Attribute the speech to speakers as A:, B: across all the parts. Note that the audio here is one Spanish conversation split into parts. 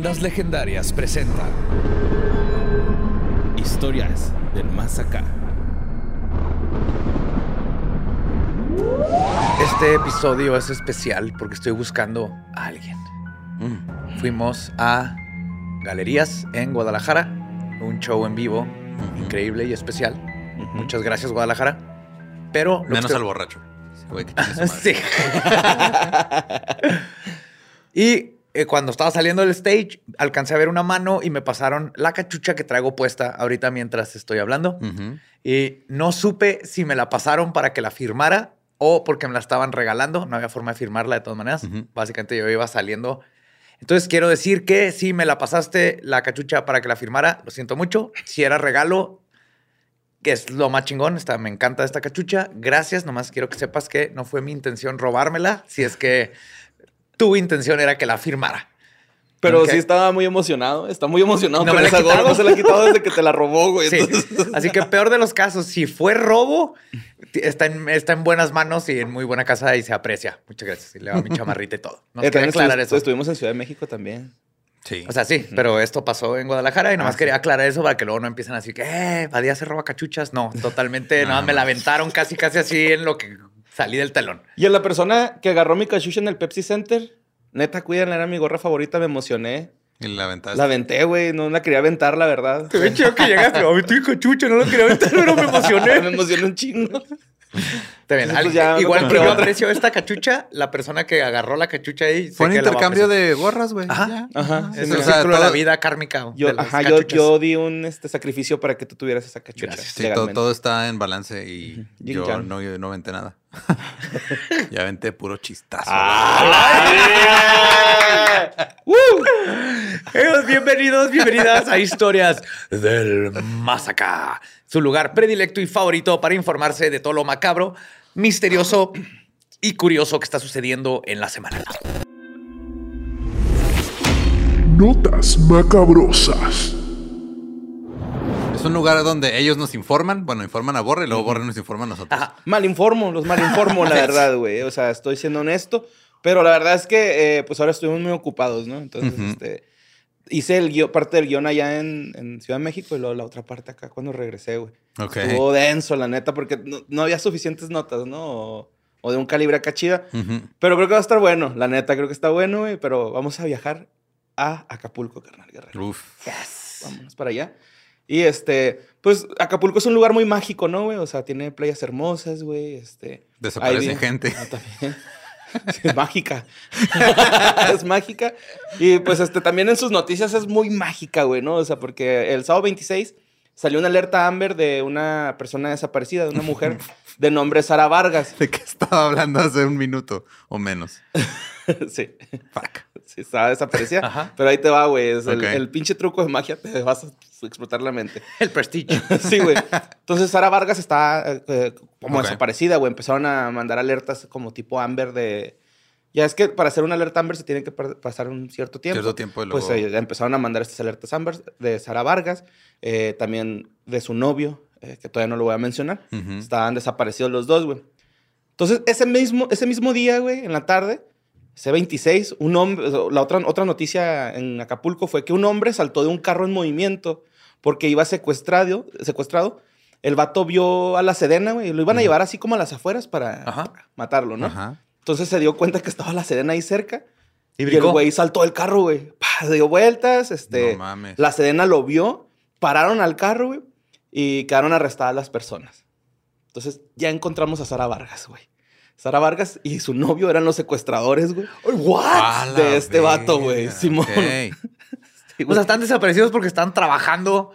A: Leyendas Legendarias presenta Historias del Más Acá.
B: Este episodio es especial porque estoy buscando a alguien. Fuimos a Galerías en Guadalajara, un show en vivo increíble y especial. Muchas gracias, Guadalajara. Pero.
C: Menos
B: estoy-
C: al borracho. Ese güey que tiene su madre.
B: Sí. y eh, cuando estaba saliendo del stage, alcancé a ver una mano y me pasaron la cachucha que traigo puesta ahorita mientras estoy hablando.
C: Ujú.
B: Y no supe si me la pasaron para que la firmara o porque me la estaban regalando. No había forma de firmarla de todas maneras.
C: Ujú.
B: Básicamente yo iba saliendo. Entonces quiero decir que si me la pasaste la cachucha para que la firmara, lo siento mucho. Si era regalo, que es lo más chingón, está, me encanta esta cachucha. Gracias, nomás quiero que sepas que no fue mi intención robármela, si es que tu intención era que la firmara.
D: Pero
B: Ok.
D: sí estaba muy emocionado. Está muy emocionado
B: No
D: con
B: me la he
D: esa gorra. No se la ha quitado desde que te la robó, güey.
B: Sí.
D: Entonces-
B: Así que peor de los casos, si fue robo, está en, está en buenas manos y en muy buena casa y se aprecia. Muchas gracias. Y le va mi chamarrita y todo. No
D: Eh,
B: quería aclarar eso.
D: Estuvimos en Ciudad de México también.
C: Sí.
B: O sea, sí, pero esto pasó en Guadalajara y nomás
D: Ah,
B: quería aclarar eso para que luego no empiecen así que, eh, Badía se roba cachuchas. No, totalmente, nada, me la aventaron casi, casi así en lo que salí del telón.
D: Y a la persona que agarró mi cachucha en el Pepsi Center, neta, cuídenla, era mi gorra favorita, me emocioné.
C: y la aventaste.
D: La aventé, güey. No la quería aventar, la verdad.
B: Qué bien chido que llegaste. Ay, tu cachucha, no lo quería aventar, pero me
D: me
B: emocioné.
D: emocioné un chingo.
B: Está bien.
D: Entonces, pues, ya
B: igual que yo aprecio esta cachucha, la persona que agarró la cachucha ahí.
C: Fue un intercambio de gorras, güey.
B: Ajá.
C: Ya.
D: Ajá.
B: Es
C: Sí,
B: el
C: o sea,
B: círculo de la vida kármica.
D: Yo,
B: de las
D: ajá, yo, di un este, sacrificio para que tú tuvieras esa cachucha.
C: Sí, todo, está en balance y yo no, yo no aventé nada. ya aventé puro chistazo.
B: Amigos, bienvenidos, bienvenidas a Historias del Más Acá. Su lugar predilecto y favorito para informarse de todo lo macabro, misterioso y curioso que está sucediendo en la semana.
E: Notas macabrosas.
C: Es un lugar donde ellos nos informan. Bueno, informan a Borre y luego Borre nos informa a nosotros.
B: Ajá.
D: Malinformo, los malinformo, la verdad, güey. O sea, estoy siendo honesto. Pero la verdad es que, eh, pues ahora estuvimos muy ocupados, ¿no? Entonces, este. Hice el guión- parte del guion allá en, en Ciudad de México y luego la otra parte acá cuando regresé, güey.
C: Ok.
D: Estuvo denso, la neta, porque no, no había suficientes notas, ¿no? O, o de un calibre acá chida. Pero creo que va a estar bueno, la neta, creo que está bueno, güey. Pero vamos a viajar a Acapulco, carnal guerrero.
C: Uf.
D: Vámonos para allá. Y este, pues Acapulco es un lugar muy mágico, ¿no, güey? O sea, tiene playas hermosas, güey. Este.
C: Desaparece gente.
D: Ah, también. Es mágica. es mágica. Y pues este, también en sus noticias es muy mágica, güey, ¿no? O sea, porque el sábado 26 salió una alerta Amber de una persona desaparecida, de una mujer de nombre Sara Vargas.
C: ¿De qué estaba hablando hace un minuto o menos?
D: sí.
C: Fuck.
D: Sí, estaba desaparecida.
B: Ajá.
D: Pero ahí te va, güey. Es el, pinche truco de magia, te vas a explotar la mente.
B: El prestigio.
D: Sí, güey. Entonces Sara Vargas está eh, como desaparecida, güey. Empezaron a mandar alertas como tipo Amber de... Ya es que para hacer una alerta Amber se tiene que pa- pasar un cierto tiempo.
C: Cierto tiempo
D: Pues
C: luego-
D: eh, empezaron a mandar estas alertas Amber de Sara Vargas, eh, también de su novio, eh, que todavía no lo voy a mencionar.
C: Ujú.
D: Estaban desaparecidos los dos, güey. Entonces, ese mismo, ese mismo día, güey, en la tarde, ese 26, un hombre, la otra, otra noticia en Acapulco fue que un hombre saltó de un carro en movimiento porque iba secuestrado, secuestrado. El vato vio a la Sedena, güey, lo iban a llevar así como a las afueras para,
B: Ajá.
D: matarlo, ¿no?
C: Ajá.
D: Entonces se dio cuenta que estaba la Sedena ahí cerca.
B: Y
D: Y, el güey saltó del carro, güey. Pa, Dio vueltas, este...
C: No mames.
D: La Sedena lo vio, pararon al carro, güey, y quedaron arrestadas las personas. Entonces ya encontramos a Sara Vargas, güey. Sara Vargas y su novio eran los secuestradores, güey.
C: La
D: De este vato, güey, Simón. Sí,
B: O sea, están desaparecidos porque están trabajando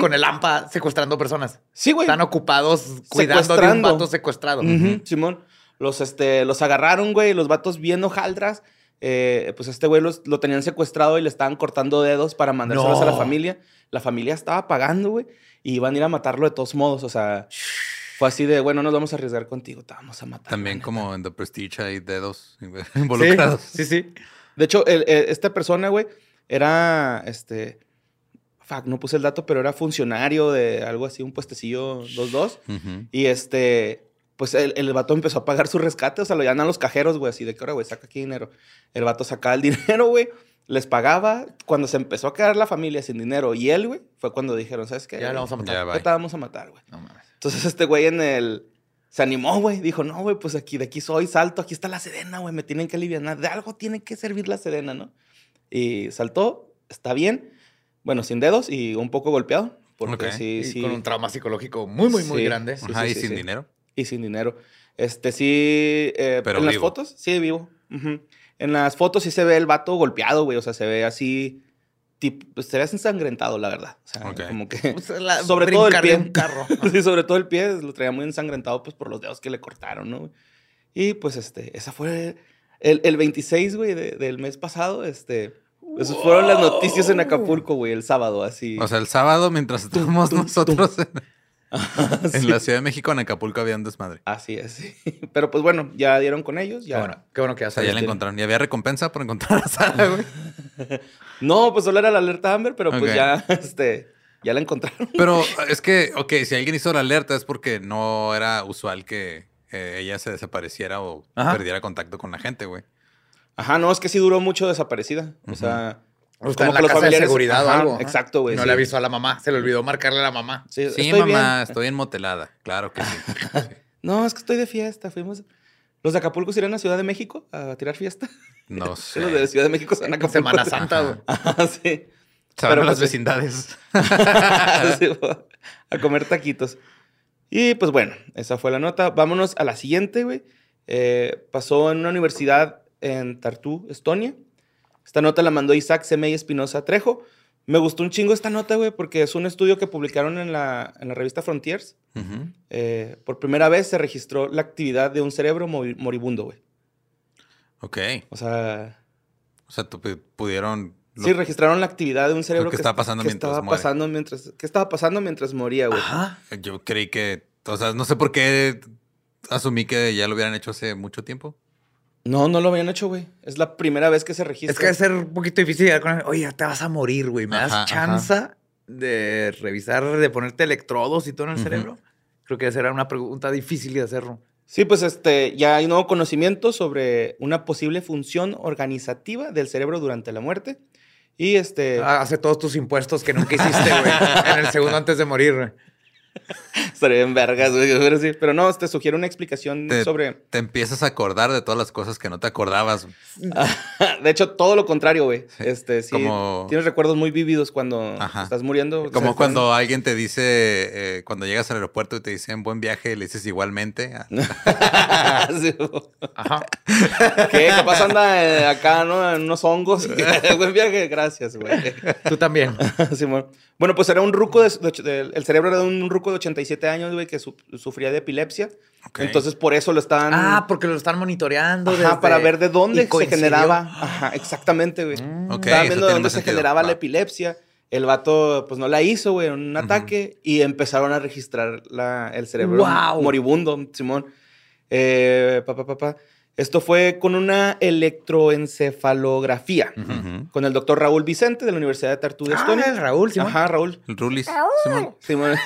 B: con el AMPA secuestrando personas.
D: Sí, güey.
B: Están ocupados cuidando de un vato secuestrado.
D: Simón. Los, este, los agarraron, güey, los vatos bien hojaldras. Eh, pues este güey los- lo tenían secuestrado y le estaban cortando dedos para mandárselos a la familia. La familia estaba pagando, güey, y iban a ir a matarlo de todos modos. O sea, fue así de, bueno, nos vamos a arriesgar contigo, te vamos a matar.
C: También como en The Prestige hay dedos involucrados.
B: Sí, sí.
D: De hecho, el- el- esta persona, güey, era, este, fuck, no puse el dato, pero era funcionario de algo así, un puestecillo 2-2.
C: Ujú.
D: Y este, pues el, el vato empezó a pagar su rescate, o sea, lo llaman a los cajeros, güey, así de que ahora, güey, saca aquí dinero. El vato sacaba el dinero, güey, les pagaba. Cuando se empezó a quedar la familia sin dinero y él, güey, fue cuando dijeron, ¿sabes qué?
B: Ya lo vamos a matar.
C: Ya,
D: te vamos a matar, güey.
B: No mames.
D: Entonces este güey en el... Se animó, güey. Dijo, no, güey, pues aquí, de aquí soy, salto, aquí está la sedena, güey, me tienen que aliviar. De algo tiene que servir la sedena, ¿no? Y saltó, está bien. Bueno, sin dedos y un poco golpeado. Porque
C: Ok.
D: sí,
B: Y
D: sí.
B: con un trauma psicológico muy, muy, muy grande.
D: Sí,
C: Ajá,
D: sí,
C: y
D: sí,
C: sin
D: sí.
C: dinero.
D: Y sin dinero. Este sí. eh,
C: Pero
D: en las
C: vivo.
D: fotos, sí, vivo. En las fotos sí se ve el vato golpeado, güey. O sea, se ve así. tip- pues, se ve ensangrentado, la verdad. O sea, como que.
B: La-
D: sobre todo el pie.
B: un carro.
D: sí, sobre todo el pie lo traía muy ensangrentado, pues por los dedos que le cortaron, ¿no? Y pues este, esa fue. El, el 26, güey, de- del mes pasado, este. Esas fueron las noticias en Acapulco, güey, el sábado, así.
C: O sea, el sábado, mientras estábamos nosotros en, en
D: Sí.
C: la Ciudad de México, en Acapulco había un desmadre.
D: Así es, sí. Pero pues bueno, ya dieron con ellos,
B: Qué
D: ya.
B: bueno, qué bueno que ya
C: O sea, ya
B: sabes.
C: la encontraron. Y había recompensa por encontrar a Sara, güey.
D: No, pues solo era la alerta Amber, pero pues ya, este, ya la encontraron.
C: Pero es que, ok, si alguien hizo la alerta es porque no era usual que eh, ella se desapareciera o
B: Ajá.
C: perdiera contacto con la gente, güey.
D: Ajá, no, es que sí duró mucho desaparecida. O sea,
B: O está en la casa de seguridad o algo.
D: Exacto, güey.
B: No
D: sí.
B: le avisó a la mamá. Se le olvidó marcarle a la mamá.
D: Sí,
C: Sí,
D: estoy
C: mamá,
D: bien.
C: estoy enmotelada. Claro que sí.
D: No, es que estoy de fiesta. Fuimos. ¿Los de Acapulco se irán a Ciudad de México a tirar fiesta?
C: No
D: Sí, Los de
C: sé.
D: Ciudad de México se van a Acapulco.
B: Semana Santa, güey.
D: Ajá, sí.
C: Se van
D: Pero
C: a las
D: pues-
C: vecindades.
D: Sí, a comer taquitos. Y pues bueno, esa fue la nota. Vámonos a la siguiente, güey. Eh, pasó en una universidad en Tartu, Estonia. Esta nota la mandó Isaac Semey Espinosa Trejo. Me gustó un chingo esta nota, güey, porque es un estudio que publicaron en la, en la revista Frontiers. Eh, por primera vez se registró la actividad de un cerebro mori- moribundo, güey.
C: Ok.
D: O sea,
C: O sea, pudieron... lo-
D: sí registraron la actividad de un cerebro
C: que estaba pasando
D: que
C: mientras
D: estaba
C: muere.
D: pasando mientras ¿Qué estaba pasando mientras moría, güey?
B: Ajá.
C: Yo creí que... O sea, no sé por qué asumí que ya lo hubieran hecho hace mucho tiempo.
D: No, no lo habían hecho, güey. Es la primera vez que se registra.
B: Es que debe ser un poquito difícil llegar con. Oye, ya te vas a morir, güey. ¿Me das
C: Ajá,
B: chance de revisar, de ponerte electrodos y todo en el cerebro? Creo que esa era una pregunta difícil de hacerlo.
D: Sí, pues este, ya hay nuevo conocimiento sobre una posible función organizativa del cerebro durante la muerte. Y este,
B: Ah, Hace todos tus impuestos que nunca hiciste, güey. en el segundo antes de morir, güey.
D: estaría en vergas, güey. Pero, sí, pero no, te sugiere una explicación
C: Te-
D: sobre.
C: Te empiezas a acordar de todas las cosas que no te acordabas.
D: de hecho, todo lo contrario, güey.
C: Sí,
D: Este, sí.
C: como-
D: Tienes recuerdos muy vívidos cuando
C: Ajá.
D: estás muriendo.
C: Como cuando alguien te dice, eh, cuando llegas al aeropuerto y te dicen buen viaje, y le dices igualmente.
D: Sí.
B: Ajá.
D: ¿Qué? Capaz anda eh, acá, ¿no? En unos hongos. Buen viaje, gracias, güey.
B: Tú también.
D: Simón. Bueno, pues era un ruco, de, de- de- el cerebro era de un ruco de 87 años, güey, que su- sufría de epilepsia.
C: Ok.
D: Entonces, por eso lo estaban...
B: Ah, porque lo están monitoreando.
D: Ajá,
B: desde-
D: para ver de dónde se generaba. Ajá, exactamente, güey.
C: Ok,
D: Estaban
C: eso
D: viendo de dónde se
C: sentido.
D: generaba la epilepsia. El vato, pues no la hizo, güey, en un ataque. Y empezaron a registrar la- el cerebro
B: ¡Guau!
D: moribundo, Simón. Eh, pa, pa, pa, pa. Esto fue con una electroencefalografía. Con el doctor Raúl Vicente de la Universidad de Tartu de
B: Ah,
D: Estonia.
B: el Raúl, Simón.
D: Ajá, Raúl.
C: El Rulis. Simón.
D: Simón.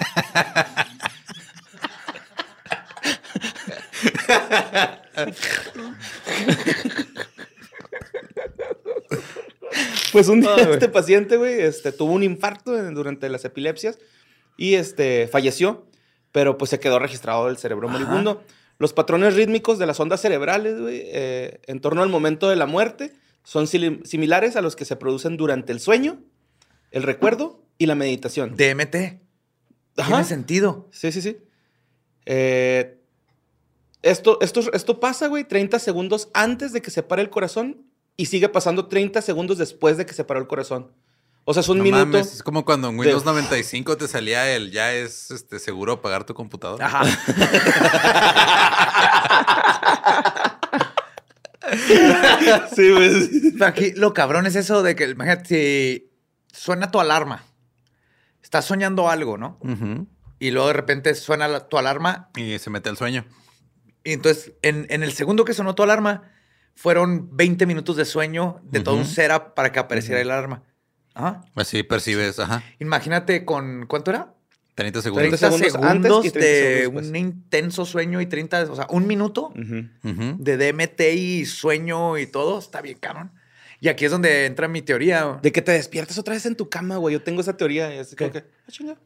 D: Pues un día este paciente, güey, este, tuvo un infarto durante las epilepsias y este, falleció, pero pues se quedó registrado el cerebro moribundo. Los patrones rítmicos de las ondas cerebrales, güey, eh, en torno al momento de la muerte, son similares a los que se producen durante el sueño, el recuerdo y la meditación.
B: DMT.
D: Ajá.
B: Tiene sentido.
D: Sí, sí, sí. Eh, esto, esto, esto pasa, güey, 30 segundos antes de que se pare el corazón y sigue pasando 30 segundos después de que se paró el corazón. O sea, es un
C: No
D: minuto.
C: mames, es como cuando en
D: de-
C: Windows 95 te salía el ya es este, seguro pagar tu computadora.
B: Ajá.
D: Sí, güey.
B: Pero Aquí lo cabrón es eso de que, imagínate, si suena tu alarma. Estás soñando algo, ¿no? Y luego de repente suena la- tu alarma.
C: Y se mete al sueño.
B: Y entonces, en, en el segundo que sonó tu alarma, fueron 20 minutos de sueño de todo un setup para que apareciera el alarma. Ajá.
C: Así percibes, ajá.
B: Imagínate con, ¿cuánto era?
C: 30 segundos.
D: 30 segundos antes y 30
B: de
D: segundos
B: un intenso sueño y 30, o sea, un minuto de DMT y sueño y todo. Está bien, cabrón. Y aquí es donde entra mi teoría.
D: De que te despiertas otra vez en tu cama, güey. Yo tengo esa teoría. y así como que, ah, chinga.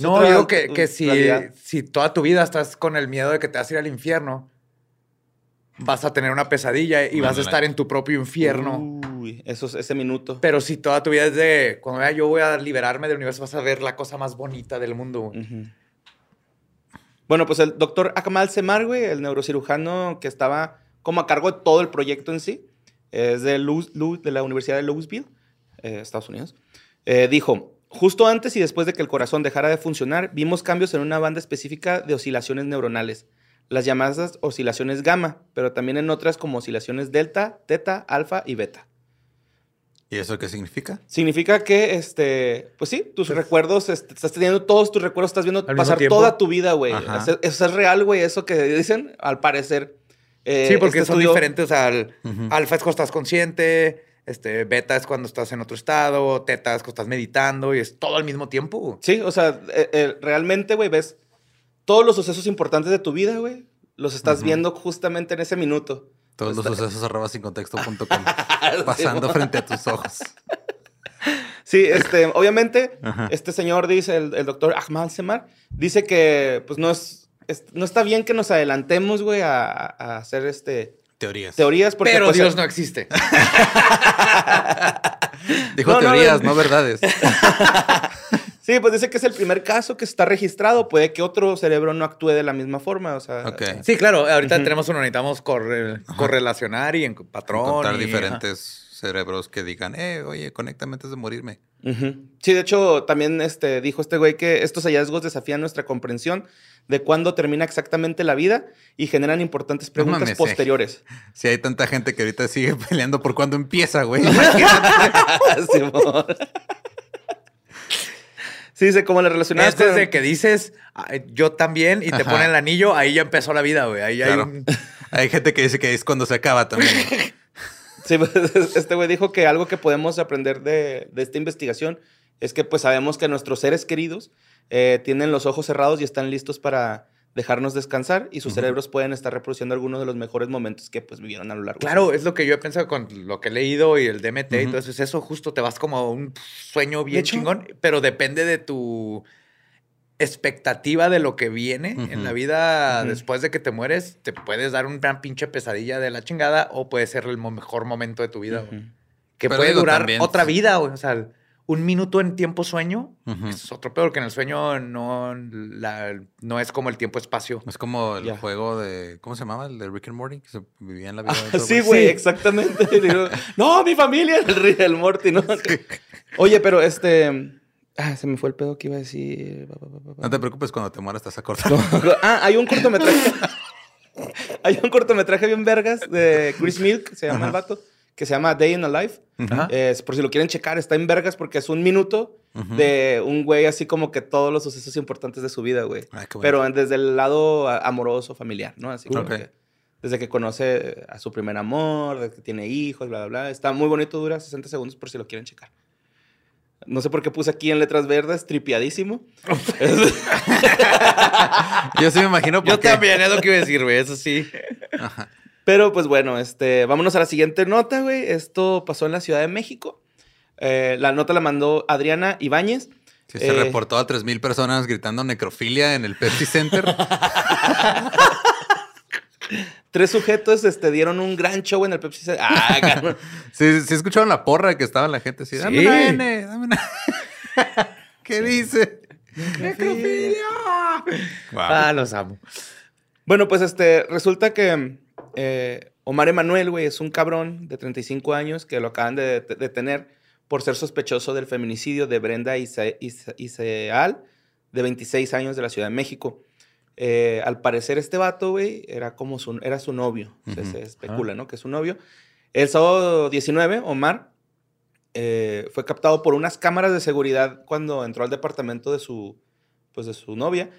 B: No, digo que, que si,
D: realidad.
B: si toda tu vida estás con el miedo de que te vas a ir al infierno, vas a tener una pesadilla y vas a estar en tu propio infierno.
D: Uy, eso es ese minuto.
B: Pero si toda tu vida es de cuando vea yo voy a liberarme del universo, vas a ver la cosa más bonita del mundo. güey.
D: Bueno, pues el doctor Akmal Semar, güey, el neurocirujano que estaba como a cargo de todo el proyecto en sí, es de la Universidad de Louisville, eh, Estados Unidos, eh, dijo, justo antes y después de que el corazón dejara de funcionar, vimos cambios en una banda específica de oscilaciones neuronales, las llamadas oscilaciones gamma, pero también en otras como oscilaciones delta, teta, alfa y beta.
C: ¿Y eso qué significa?
D: Significa que, este, pues sí, tus recuerdos, este, estás teniendo todos tus recuerdos, estás viendo
B: Al
D: pasar
B: tiempo.
D: toda tu vida, güey. Eso, eso es real, güey, eso que dicen, al parecer. Eh,
B: sí, porque
D: este
B: son
D: estudio-
B: diferentes. Sea, el
C: Ujú.
B: alfa es cuando estás consciente, este, beta es cuando estás en otro estado, teta es cuando estás meditando y es todo al mismo tiempo.
D: Sí, o sea, eh, eh, realmente, güey, ves todos los sucesos importantes de tu vida, güey, los estás viendo justamente en ese minuto.
C: Todos los sucesos arroba sin contexto.com pasando frente a tus ojos.
D: Sí, este, obviamente,
C: Ajá.
D: este señor dice, el, el doctor Ahmad Semar, dice que, pues, no es, es- no está bien que nos adelantemos, güey, a, a hacer, este,
C: Teorías.
D: teorías. Porque,
B: Pero
D: pues,
B: Dios no existe.
C: Dijo
D: No, no,
C: teorías,
D: no.
C: no, verdades.
D: Sí, pues dice que es el primer caso que está registrado. Puede que otro cerebro no actúe de la misma forma. O sea.
B: Sí, claro, ahorita tenemos uno, necesitamos corre- correlacionar y en patrón.
C: Encontrar
B: y-
C: diferentes cerebros que digan, eh, oye, conéctame antes de morirme.
D: Sí, de hecho, también este, dijo este güey que estos hallazgos desafían nuestra comprensión de cuándo termina exactamente la vida y generan importantes preguntas
C: mames, eh.
D: posteriores.
C: Si hay tanta gente que ahorita sigue peleando por cuándo empieza, güey.
D: Sí, dice cómo le relacionadas
B: Este es de que dices, "Ah, yo también, y te
C: Ajá.
B: ponen el anillo, ahí ya empezó la vida, güey. Ahí hay
C: Claro.
B: un...
C: Hay gente que dice que es cuando se acaba también.
D: Sí, pues, este güey dijo que algo que podemos aprender de, de esta investigación es que pues sabemos que nuestros seres queridos eh, tienen los ojos cerrados y están listos para dejarnos descansar y sus cerebros pueden estar reproduciendo algunos de los mejores momentos que pues vivieron a lo largo.
B: Claro, es lo que yo he pensado con lo que he leído y el DMT y todo eso. Es eso, justo te vas como a un sueño bien
D: hecho-
B: chingón, pero depende de tu expectativa de lo que viene en la vida después de que te mueres. Te puedes dar una pinche pesadilla de la chingada o puede ser el mejor momento de tu vida. Que
C: Pero
B: puede
C: digo,
B: durar
C: también-
B: otra vida, güey. O sea, un minuto en tiempo sueño es otro peor que en el sueño no, la- no es como el tiempo-espacio.
C: Es como el juego de. ¿Cómo se llamaba? El de Rick and Morty, que se vivía en la vida. de
D: Ah, sí, güey,
B: Sí.
D: exactamente. Digo, no, mi familia, el rey del Morty, ¿no? Oye, pero este... Ah, se me fue el pedo que iba a decir.
C: No te preocupes, cuando te mueras te vas a cortar.
D: ah, hay un cortometraje. hay un cortometraje bien vergas de Chris Milk, se llama el vato, que se llama Day in a Life.
B: Ajá.
D: Es, por si lo quieren checar, está en vergas porque es un minuto
C: Ujú.
D: de un güey así como que todos los sucesos importantes de su vida, güey.
C: Ay, qué bonito.
D: Pero desde el lado amoroso, familiar, ¿no? Así como
C: Ok.
D: que desde que conoce a su primer amor, desde que tiene hijos, bla, bla, bla. Está muy bonito, dura 60 segundos por si lo quieren checar. No sé por qué puse aquí en letras verdes, tripiadísimo.
C: Yo sí me imagino
B: Yo
C: porque...
B: también, es lo que iba a decir, güey. Eso sí.
D: Pero pues bueno, este, vámonos a la siguiente nota, güey. Esto pasó en la Ciudad de México. Eh, la nota la mandó Adriana Ibáñez.
C: Se
D: Eh,
C: reportó a 3.000 personas gritando necrofilia en el Pepsi Center.
D: Tres sujetos este, dieron un gran show en el Pepsi Center. Ah.
C: Sí, sí escucharon la porra que estaba la gente así. Dame
B: Sí.
C: una N, dame una... ¿Qué dice? ¡Necrofilia! Wow.
B: Ah, los amo.
D: Bueno, pues este, resulta que eh, Omar Emanuel, güey, es un cabrón de 35 años que lo acaban de de- detener por ser sospechoso del feminicidio de Brenda Ise- Ise- Iseal, de 26 años de la Ciudad de México. Eh, al parecer este vato, güey, era como su, era su novio. Se- especula, ¿no? Que es su novio. El sábado 19, Omar eh, fue captado por unas cámaras de seguridad cuando entró al departamento de su, pues, de su novia.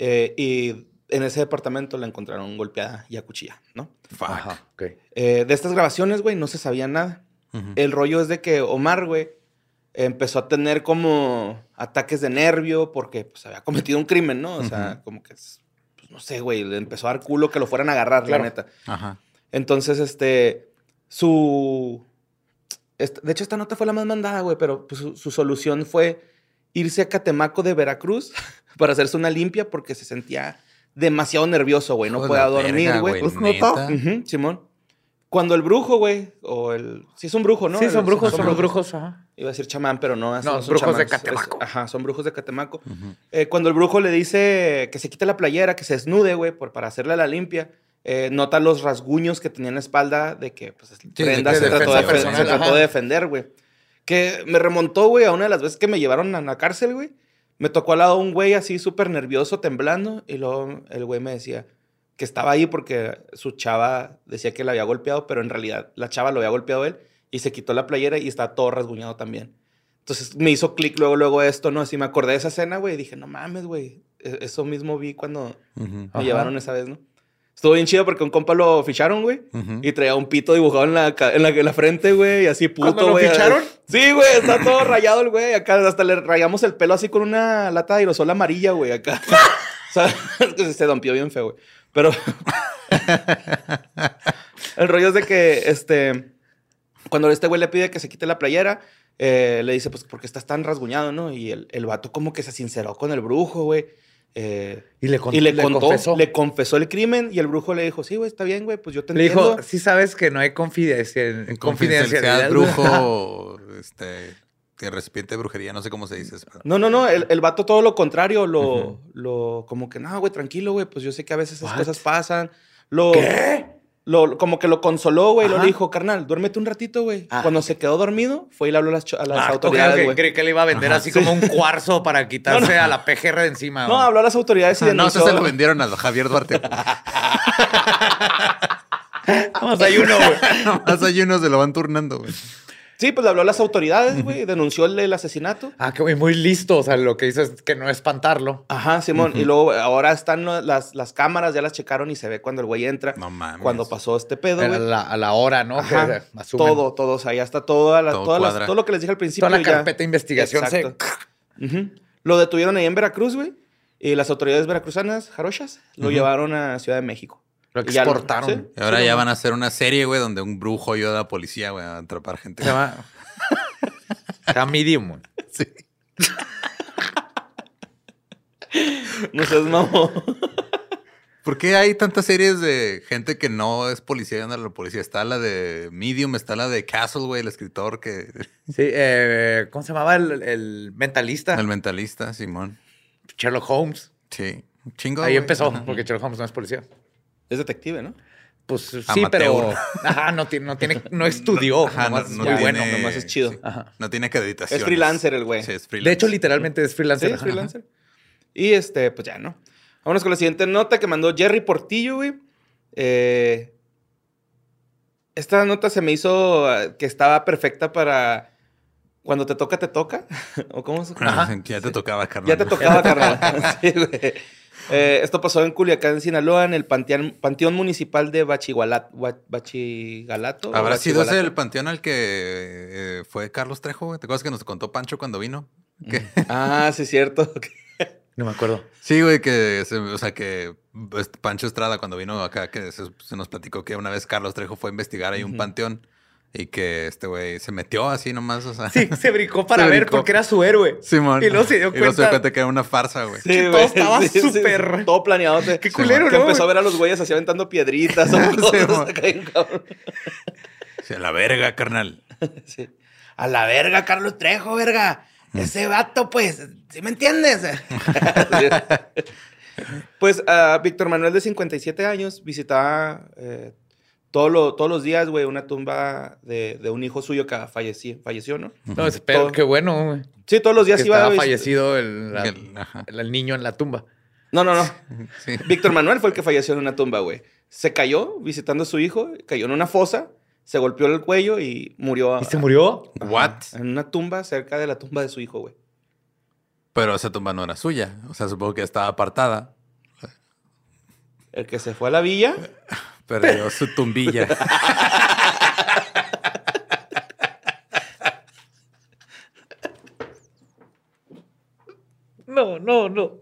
D: eh, y en ese departamento la encontraron golpeada y acuchillada, ¿no?
C: Fuck.
B: Ajá, ok.
D: Eh, de estas grabaciones, güey, no se sabía nada. El rollo es de que Omar, güey, empezó a tener como ataques de nervio porque pues, había cometido un crimen, ¿no? O sea, como que, es- pues, no sé, güey, le empezó a dar culo que lo fueran a agarrar,
B: Claro.
D: la neta.
C: Ajá.
D: Entonces, este, su... de hecho, esta nota fue la más mandada, güey, pero pues, su, su solución fue irse a Catemaco de Veracruz para hacerse una limpia porque se sentía demasiado nervioso, güey. No podía dormir, güey. Pues, Simón. Cuando el brujo, güey, o el... Sí, es un brujo, ¿no?
B: Sí, son brujos, son los brujos. Ajá.
D: Iba a decir chamán, pero no.
B: No,
D: son
B: brujos de. Catemaco.
D: Es- ajá, son brujos de Catemaco. Eh, cuando el brujo le dice que se quite la playera, que se desnude, güey, por- para hacerle la limpia, eh, nota los rasguños que tenía en la espalda de que, pues,
C: que
D: se, trató
B: defensa
D: de,
B: personal,
D: se trató
B: ajá.
D: de defender, güey. Que me remontó, güey, a una de las veces que me llevaron a la cárcel, güey. Me tocó al lado un güey así súper nervioso, temblando, y luego el güey me decía que estaba ahí porque su chava decía que la había golpeado, pero en realidad la chava lo había golpeado él y se quitó la playera y estaba todo rasguñado también. Entonces me hizo clic luego, luego esto, ¿no? Así me acordé de esa escena, güey, y dije, no mames, güey. e- Eso mismo vi cuando me
B: Ajá.
D: llevaron esa vez, ¿no? Estuvo bien chido porque un compa lo ficharon, güey. Y traía un pito dibujado en la, en la, en la frente, güey, y así puto,
B: ¿Cuándo lo
D: güey.
B: ficharon?
D: Sí, güey, está todo rayado el güey. Acá hasta le rayamos el pelo así con una lata de aerosol amarilla, güey, acá. o sea, se dompió bien feo, güey. Pero el rollo es de que, este, cuando este güey le pide que se quite la playera, eh, le dice, pues, porque estás tan rasguñado, ¿no? Y el, el vato como que se sinceró con el brujo, güey. Eh,
B: Y le, con-
D: y le, contó,
B: confesó.
D: le confesó el crimen y el brujo le dijo, sí, güey, está bien, güey, pues yo te
B: Le
D: entiendo.
B: dijo, sí sabes que no hay confidencia-
C: Confidencialidad,
B: confidencialidad. güey".
C: brujo, este, que recipiente de brujería, no sé cómo se dice. eso, pero-
D: No, no, no, el, el vato todo lo contrario, lo, lo, como que, no, güey, tranquilo, güey, pues yo sé que a veces esas
B: What?
D: cosas pasan. Lo, Lo, como que lo consoló, güey, lo le dijo, carnal, duérmete un ratito, güey.
B: Ah,
D: Cuando se quedó dormido, fue y le habló a las, a las
B: Ah,
D: autoridades, güey.
B: Creí que le iba a vender así como un cuarzo para quitarse a la PGR de encima.
D: No, habló a las autoridades y
C: Ah, no, eso se lo vendieron a Javier Duarte.
B: Vamos, hay uno, güey.
C: Nomás hay uno, se lo van turnando, güey.
D: Sí, pues le habló a las autoridades, güey, denunció el, el asesinato.
B: Ah, que güey, muy listo. O sea, lo que hizo es que no espantarlo.
D: Ajá, Simón. Y luego ahora están las, las cámaras, ya las checaron y se ve cuando el güey entra.
C: No mames.
D: Cuando pasó este pedo,
B: A
D: güey.
B: la, a la hora, ¿no?
D: Ajá,
B: Que
D: todo, todo. O sea, ya está toda la-
C: Todo
D: todas las- todo lo que les dije al principio.
B: Toda la
D: ya-
B: carpeta de investigación se-
D: Exacto. Ujú. Lo detuvieron ahí en Veracruz, güey. Y las autoridades veracruzanas, jarochas, lo llevaron a Ciudad de México.
B: Lo
D: Y ya lo-
B: exportaron.
D: sí,
C: Y ahora
D: sí,
C: ya van a hacer una serie, güey, donde un brujo ayuda a la policía, güey, a atrapar gente.
B: Se llama... Se llama Medium, güey.
C: Sí.
D: No seas mamón.
C: ¿Por qué hay tantas series de gente que no es policía y anda a la policía? Está la de Medium, está la de Castle, güey, el escritor que...
B: Sí, eh, ¿cómo se llamaba el, el mentalista?
C: El mentalista, Simón.
B: Sherlock Holmes.
C: Sí. Un Chingo.
B: Ahí empezó,
C: Ajá.
B: porque Sherlock Holmes no es policía.
D: Es detective, ¿no?
B: Pues sí,
C: Amateur.
B: pero ajá, no tiene, no tiene, no estudió.
C: Ajá,
B: nomás
C: no-
B: es muy
C: tiene-
B: bueno.
D: nomás es chido.
C: sí.
B: Ajá.
C: No tiene acreditación.
D: Es freelancer el güey.
C: Sí, es freelancer.
B: De hecho, literalmente es
D: Sí,
B: freelancer.
D: es
B: ajá.
D: freelancer. Y este, pues ya, ¿no? Vámonos con la siguiente nota que mandó Jerry Portillo, güey. Eh, esta nota se me hizo eh, que estaba perfecta para cuando te toca, te toca. ¿O cómo se
C: Ajá. Ya te tocaba, carnal.
D: Ya te tocaba, carnal. Sí, güey. Eh, esto pasó en Culiacán, Sinaloa, en el panteón, panteón municipal de Bachigualat- Bachigalato.
C: ¿Habrá sido ese
D: Bachigualato.
C: el panteón al que eh, fue Carlos Trejo, güey? ¿Te acuerdas que nos contó Pancho cuando vino? Que-
D: Ah, sí, es cierto.
B: No me acuerdo.
C: Sí, güey, que, se- o sea, que pues, Pancho Estrada cuando vino acá, que se, se nos platicó que una vez Carlos Trejo fue a investigar ahí un panteón y que este güey se metió así nomás, o sea.
B: Sí, se brincó para
C: Se
B: ver
C: brincó.
B: porque era su héroe.
C: Simón.
B: Y luego se dio
C: Y luego se dio
B: cuenta-
C: cuenta que era una farsa, güey.
D: Sí,
B: todo estaba
D: Sí, sí, sí,
B: súper-
D: Todo planeado.
B: Qué culero,
D: Que
B: ¿no,
D: empezó a ver a los güeyes así aventando piedritas. o
C: Sí,
D: cosas cabrón.
C: A la verga, carnal.
D: Sí. A la verga, Carlos Trejo, verga. Ese vato, pues, ¿sí me entiendes? pues a Víctor Manuel de 57 años visitaba, eh, todo lo- todos los días, güey, una tumba de, de un hijo suyo que falleció, falleció ¿no?
B: No, espero,
D: Todo-
B: qué bueno, güey.
D: Sí, todos los días
B: Que
D: iba
B: estaba
D: güey.
B: fallecido el, la-
C: El- ajá.
B: el- el niño en la tumba.
D: No, no, no.
C: Sí.
D: Víctor Manuel fue el que falleció en una tumba, güey. Se cayó visitando a su hijo, cayó en una fosa, se golpeó el cuello y murió.
B: ¿Y se murió?
D: Ajá,
C: What?
D: En una tumba cerca de la tumba de su hijo, güey.
C: Pero esa tumba no era suya. O sea, supongo que estaba apartada.
D: El que se fue a la villa.
C: Perdió su tumbilla.
B: No, no, no.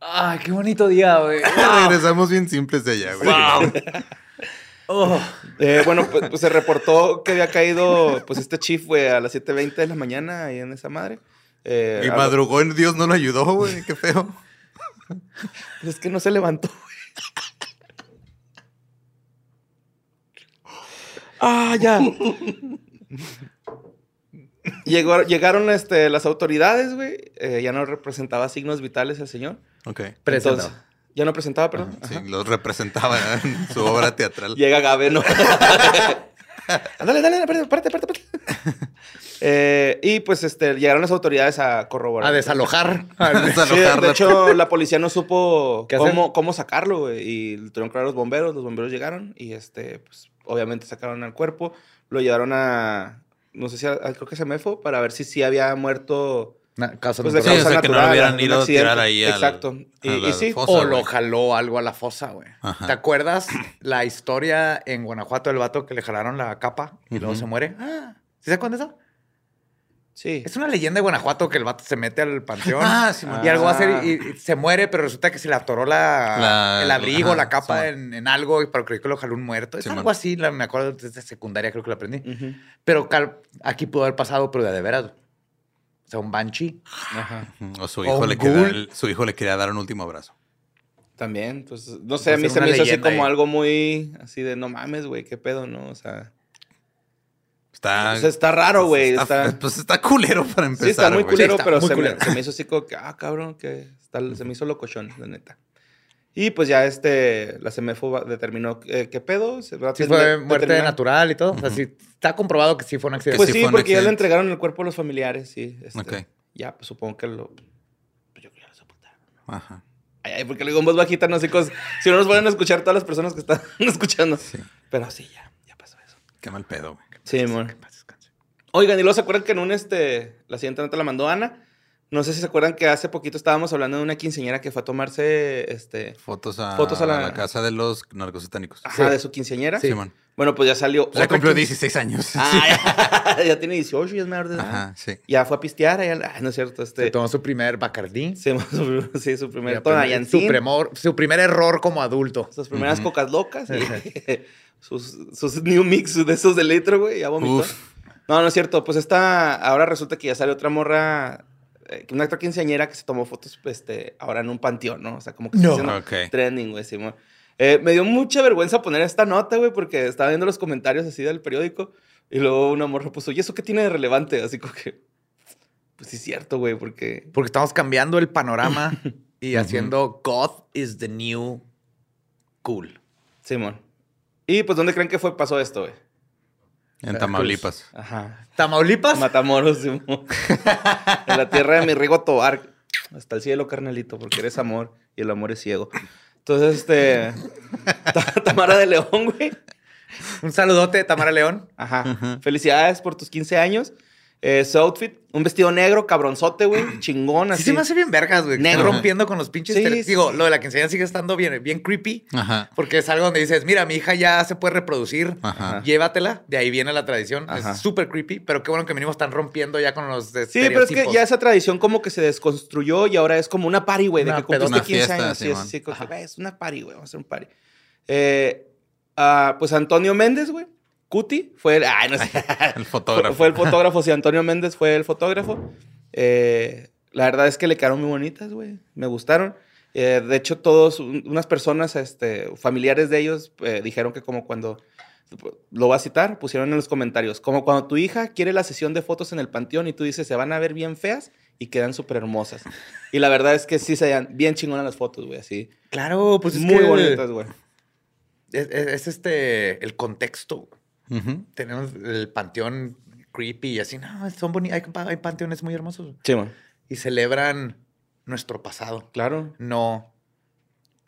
B: Ay, qué bonito día, güey.
C: Regresamos bien simples de allá, güey.
B: Oh.
D: Eh, bueno, pues, pues se reportó que había caído pues este chief, güey, a las 7.20 de la mañana ahí en esa madre. Eh,
C: Y madrugó en Dios no lo ayudó, güey. Qué feo.
D: Es que no se levantó, güey. Ah, ya. Llegó, llegaron este, las autoridades, güey. Eh, ya no representaba signos vitales el señor.
C: Ok.
B: Presentado.
D: Entonces, ya no presentaba, perdón.
C: Sí,
D: Ajá.
C: los representaba en su obra teatral.
D: Llega Gabe, ¿no? dale, dale, espérate, espérate, espérate. Eh, y pues este, llegaron las autoridades a corroborar.
B: A desalojar.
D: Sí, de, hecho, la policía no supo cómo, cómo sacarlo, güey. Y tuvieron que hablar los bomberos. Los bomberos llegaron y, este, pues, obviamente sacaron al cuerpo. Lo llevaron a, no sé si, a- a- creo que se me fue, para ver si sí había muerto,
B: Na- causa
D: pues, de.
C: Sí, o que no lo hubieran ido a tirar ahí al-
D: Exacto. Y,
C: a
D: y
C: la
D: sí,
C: fosa,
B: O lo jaló algo a la fosa, güey. ¿Te acuerdas la historia en Guanajuato del vato que le jalaron la capa y luego se muere? Ah, ¿Sí se acuerdan de eso?
D: sí.
B: Es una leyenda de Guanajuato que el vato se mete al panteón.
C: Ah, sí.
B: Y algo va a hacer
D: Ah.
B: y, y se muere, pero resulta que se le atoró la,
C: La-
B: el abrigo,
C: ajá,
B: la capa
C: sí,
B: en, en algo, y pero creo que lo jaló un muerto. Es
C: Sí,
B: algo
C: man.
B: así, la- me acuerdo desde secundaria, creo que lo aprendí. Pero cal- aquí pudo haber pasado, pero de, de veras. O sea, un banshee.
D: Ajá.
C: O su hijo, le quería, su hijo le quería dar un último abrazo.
D: También, pues, no sé, a mí se me hizo así como
B: ahí.
D: algo muy, así de, no mames, güey, qué pedo, ¿no? O sea,
C: Está,
D: o sea, está raro, güey.
C: está-
D: Está,
C: Pues está culero para empezar.
D: sí, está muy culero,
B: Sí, está
D: pero
B: muy
D: se,
B: culero.
D: Me, se me hizo así como que, ah, cabrón, que está- se me hizo locochón, la neta. Y pues ya este, la CMFO determinó eh, qué pedo. Se va a
B: Sí fue muerte
D: determinar-
B: natural y todo. O sea, sí, está comprobado que sí fue un accidente.
D: Pues
C: sí
D: sí, porque ya le
C: accidente.
D: entregaron el cuerpo a los familiares, sí. este,
C: Ok.
D: Ya, pues supongo que lo... Pues yo creo que ya lo sepultaron.
C: Ajá.
D: Ay, ay, porque lo digo en voz bajita, no sé cosas. Si no nos pueden escuchar todas las personas que están escuchando.
C: Sí.
D: Pero sí, ya, ya pasó eso.
C: Qué mal pedo, güey.
D: Sí, amor. Oigan, y luego se acuerdan que en un este, la siguiente nota la mandó Ana. No sé si se acuerdan que hace poquito estábamos hablando de una quinceañera que fue a tomarse este,
C: Fotos a,
D: Fotos a
C: a
D: la-
C: casa de los narcosatánicos.
D: ajá,
B: Sí.
D: de su quinceañera.
C: Sí, man.
D: Bueno, pues ya salió.
C: Ya cumplió
D: quince-
C: 16 años.
D: Ah, ya, ya tiene 18 y es menor de edad.
C: Ajá, sí.
D: Ya fue a pistear. Ya, ah, no es cierto.
B: Se
D: Este,
B: tomó su primer Bacardí.
D: sí, su, sí, su primer
B: Ya, primer-
D: Tonayantín.
B: su, primor- su primer error como adulto.
D: Sus primeras
C: Ujú.
D: cocas locas. y sus, sus new mix de esos de litro, güey. Ya vomitó.
C: Uf.
D: No, no es cierto. Pues esta, ahora resulta que ya sale otra morra, una otra quinceañera que se tomó fotos, este, ahora en un panteón, ¿no? O sea, como que
B: No.
D: se está haciendo
C: Ok.
D: trending, güey, Simón. Eh, me dio mucha vergüenza poner esta nota, güey, porque estaba viendo los comentarios así del periódico y luego una morra puso, ¿y eso qué tiene de relevante? Así como que, pues sí es cierto, güey, porque...
B: Porque estamos cambiando el panorama y haciendo God is the new cool.
D: Simón. Y pues, ¿dónde creen que fue pasó esto, güey?
C: En Tamaulipas.
D: Ajá.
B: ¿Tamaulipas?
D: Matamoros, en la tierra de mi Rigo Tobar. Hasta el cielo, carnalito, porque eres amor y el amor es ciego. Entonces, este. Ta- Tamara de León, güey.
B: Un saludote, Tamara León.
D: Ajá. Felicidades por tus 15 años. Eh, su outfit, un vestido negro, cabronzote, güey. Chingón,
B: Sí
D: así.
B: se me hace bien vergas, güey.
D: Negro.
B: rompiendo con los pinches...
D: Sí, sí,
B: Digo,
D: sí.
B: lo de la quinceañera sigue estando bien, bien creepy.
C: Ajá.
B: Porque es algo donde dices, mira, mi hija ya se puede reproducir.
C: Ajá.
B: Llévatela. De ahí viene la tradición.
D: Ajá.
B: Es súper creepy. Pero qué bueno que mínimo están rompiendo ya con los
D: Sí, pero es que ya esa tradición como que se desconstruyó y ahora es como una party, güey, de que cumpliste
C: pedota.
D: 15
C: Una fiesta,
D: años. Sí, sí, sí, como que, "Güey, es una party, güey, vamos a hacer un party. Eh, ah, pues Antonio Méndez, güey, Cuti, fue el... Ay, no sé.
C: El
D: Fue,
C: fotógrafo.
D: fue el fotógrafo, sí, Antonio Méndez fue el fotógrafo. Eh, la verdad es que le quedaron muy bonitas, güey. Me gustaron. Eh, de hecho, todos, un- unas personas, este, familiares de ellos, eh, dijeron que como cuando Lo voy a citar, pusieron en los comentarios. Como cuando tu hija quiere la sesión de fotos en el panteón y tú dices, se van a ver bien feas y quedan súper hermosas. Y la verdad es que sí se veían bien chingonas las fotos, güey, así.
B: Claro, pues es
D: Muy
B: que
D: bonitas, güey.
B: Es, es- es este, el contexto. Tenemos el panteón creepy y así. No, son bonitos. Hay, pa- hay panteones muy hermosos.
D: Sí, man.
B: Y celebran nuestro pasado.
D: Claro.
B: No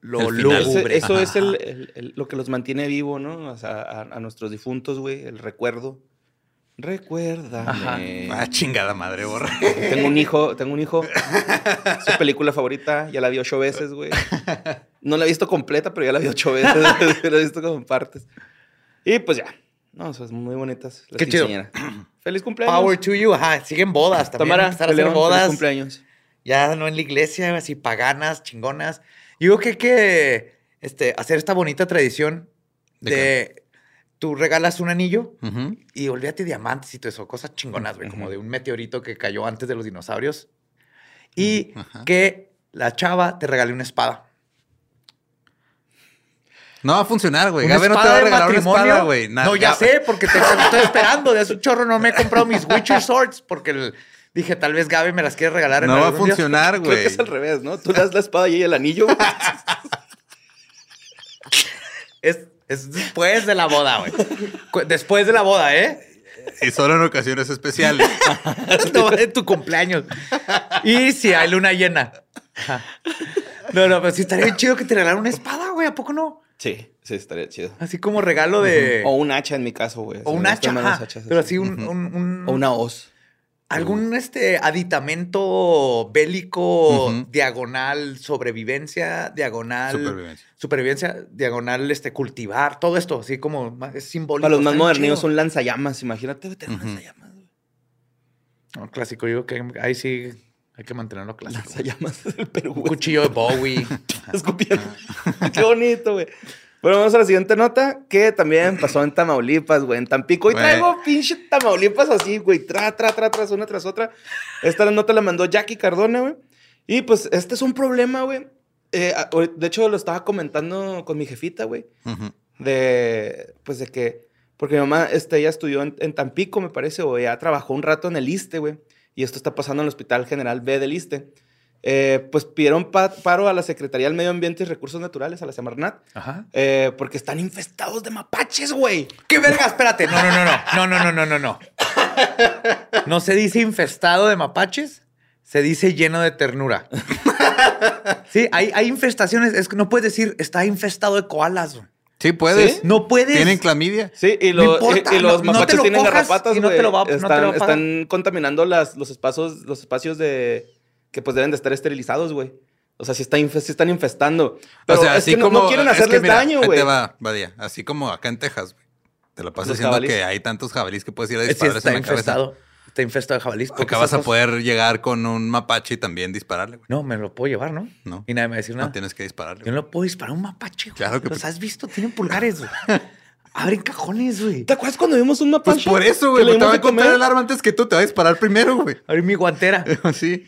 B: lo lúgubre.
D: eso es
B: Ajá.
D: el, el- el- lo que los mantiene vivo, ¿no? O sea, a, a nuestros difuntos, güey, el recuerdo. Recuérdame.
C: Ah, chingada madre, borra.
D: Tengo un hijo, tengo un hijo. Su película favorita, ya la vi ocho veces, güey. No la he visto completa, pero ya la vi ocho veces. la he visto como en partes. Y pues ya. No, son muy bonitas. las
B: Qué chido.
D: Feliz cumpleaños.
B: Power to you. Ajá, siguen bodas también.
D: Tamara,
B: empezar a
D: de
B: hacer
D: León, feliz
B: bodas.
D: cumpleaños.
B: Ya no en la iglesia, así paganas, chingonas. Yo creo que hay que este, hacer esta bonita tradición
C: ¿De
B: de, tú regalas un anillo y olvídate diamantes y todo eso, cosas chingonas, güey, como de un meteorito que cayó antes de los dinosaurios. Y que la chava te regale una espada.
C: No va a funcionar, güey.
B: ¿Una
C: Gabe no te va a regalar una espada, güey.
B: No, ya
C: Gabe-
B: sé, porque te estoy esperando. De hace un chorro no me he comprado mis Witcher Swords porque el- dije, tal vez Gaby me las quiere regalar en
C: No va a funcionar,
D: Creo
C: güey.
D: que es al revés, ¿no? Tú le das la espada y ella el anillo.
B: Es, es después de la boda, güey. Después de la boda, ¿eh?
C: Y solo en ocasiones especiales.
B: No, en tu cumpleaños. Y si hay luna llena. No, no, pero sí estaría bien chido que te regalaran una espada, güey. ¿A poco no?
D: Sí, sí, estaría chido.
B: Así como regalo de.
D: O un hacha en mi caso, güey.
B: o un hacha. ajá.
D: hachas
B: Pero
D: así.
B: así un. un- un-
D: O una hoz.
B: Algún este aditamento bélico diagonal sobrevivencia, diagonal
C: Supervivencia.
B: supervivencia, diagonal este cultivar, todo esto, así como es simbólico.
D: Para los más
B: chido.
D: un lanzallamas. Imagínate, tener lanzallamas, güey.
B: No, clásico, yo que ahí sí hay que mantenerlo clásico.
D: Lanzallamas del Perú,
B: Un
D: güey.
B: cuchillo de Bowie.
D: Escupiendo. Qué bonito, güey. Bueno, vamos a la siguiente nota que también pasó en Tamaulipas, güey. En Tampico. Y traigo pinche Tamaulipas así, güey. Tra, tra, tra, tras una tras otra. Esta nota la mandó Jackie Cardona, güey. Y pues este es un problema, güey. Eh, de hecho, lo estaba comentando con mi jefita, güey. De, pues de que, porque mi mamá, este, ella estudió en, en Tampico, me parece, o ya trabajó un rato en el ISTE, güey. Y esto está pasando en el Hospital General B del ISTE. Eh, pues pidieron pa- paro a la Secretaría del Medio Ambiente y Recursos Naturales, a la Semarnat,
B: Ajá.
D: eh, porque están infestados de mapaches, güey.
B: ¿Qué verga? Espérate. No, no, no, no. No, no, no, no, no, no. No se dice infestado de mapaches, se dice lleno de ternura. Sí, hay, hay infestaciones. Es que no puedes decir está infestado de koalas. güey.
C: Sí, puedes.
D: ¿Sí?
B: No puedes.
C: ¿Tienen clamidia?
D: Sí, y, lo-
B: importa,
D: y- y los
B: no-
D: mapaches tienen garrapatas,
B: y no te
D: güey.
B: lo va- no te lo
D: están, contaminando las, los espacios, los espacios de que pues deben de estar esterilizados, güey. O sea, si, está sí están infestando. Pero
C: o sea,
D: es
C: así
D: que
C: como.
D: no, quieren
C: es que
D: hacerles
C: mira,
D: daño, güey.
C: te va, Badía. Así como acá en Texas, güey. Te lo pasas diciendo
D: jabalíes.
C: que hay tantos jabalíes que puedes ir a dispararles en la cabeza.
B: Está infestado de jabalís. porque
C: Acá vas a poder llegar con un mapache y también dispararle, güey.
B: No, me lo puedo llevar, ¿no?
C: No.
B: Y nadie me va a decir
C: No
B: nada.
C: tienes que dispararle.
B: Yo no lo puedo disparar a un mapache, güey.
C: Claro que
B: ¿Los has visto? Tienen pulgares, güey. Abren cajones, güey.
D: ¿Te acuerdas cuando vimos un mapache?
C: Pues por eso, güey.
D: le
C: Te va a encontrar
D: comer.
C: el arma antes que tú. Te va a disparar primero, güey.
B: Abrí mi guantera.
C: Sí.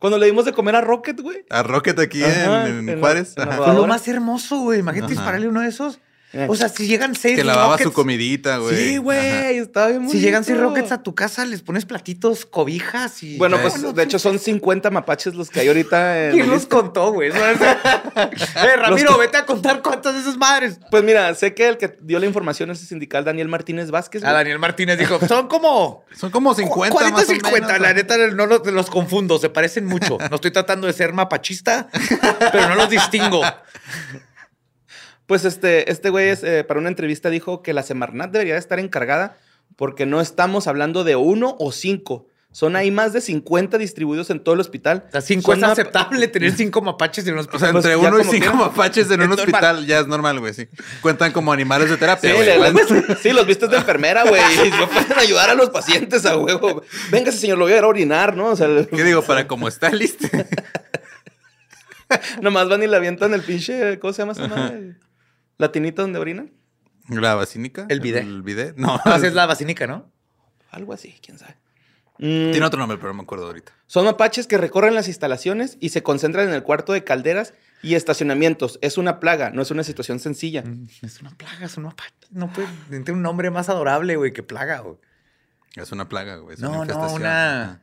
D: Cuando le dimos de comer a Rocket, güey.
C: A Rocket aquí
D: Ajá,
C: en, en
D: en la-
C: Juárez.
D: en la
C: Ajá.
B: Fue lo más hermoso, güey. Imagínate
C: Ajá.
B: dispararle uno de esos. O sea, si llegan seis
C: Que lavaba su comidita, güey.
D: Sí, güey. Estaba bien
B: Si llegan seis rockets a tu casa, les pones platitos, cobijas y.
D: Bueno, pues de hecho son 50 mapaches los que hay ahorita en
B: ¿Quién los contó, güey? Eh, Ramiro,
D: Los-
B: vete a contar cuántas de esas madres.
D: Pues mira, sé que el que dio la información es el sindical Daniel Martínez Vázquez.
B: A
D: güey.
B: Daniel Martínez dijo: son como.
C: Son como 50
B: 40,
C: más o
B: 50.
C: menos,
B: la neta, no los, los confundo, se parecen mucho. No estoy tratando de ser mapachista, pero no los distingo.
D: Pues este, este güey es, eh, para una entrevista dijo que la Semarnat debería estar encargada porque no estamos hablando de uno o cinco. Son ahí más de 50 distribuidos en todo el hospital.
B: O sea, cinco
D: Son
B: es aceptable tener cinco mapaches en un
C: O sea,
B: hospital.
D: Pues
C: entre uno y cinco mapaches en un
B: normal.
C: hospital ya es normal, güey, sí. Cuentan como animales de
D: Sí,
C: terapia,
D: le- les- sí, los vistes de enfermera, güey. Y no pueden ayudar a los pacientes a huevo. Véngase, señor, lo voy a ir a orinar, ¿no? O sea,
C: ¿Qué digo? Para como está listo.
D: nomás van y le avientan el pinche, ¿cómo se llama esa madre? ¿La tinita donde orinan?
C: ¿La basínica?
B: El bidet.
C: El bidet. No,
B: No, así es la basínica, ¿no?
D: Algo así, quién sabe. Mm,
C: tiene otro nombre, pero no me acuerdo ahorita.
D: Son mapaches que recorren las instalaciones y se concentran en el cuarto de calderas y estacionamientos. Es una plaga, no es una situación sencilla.
B: Mm, Es una plaga, es un mapache. No puede tiene un nombre más adorable, güey, que plaga, güey.
C: Es una plaga, güey. es
B: No, no,
C: infestación.
B: una.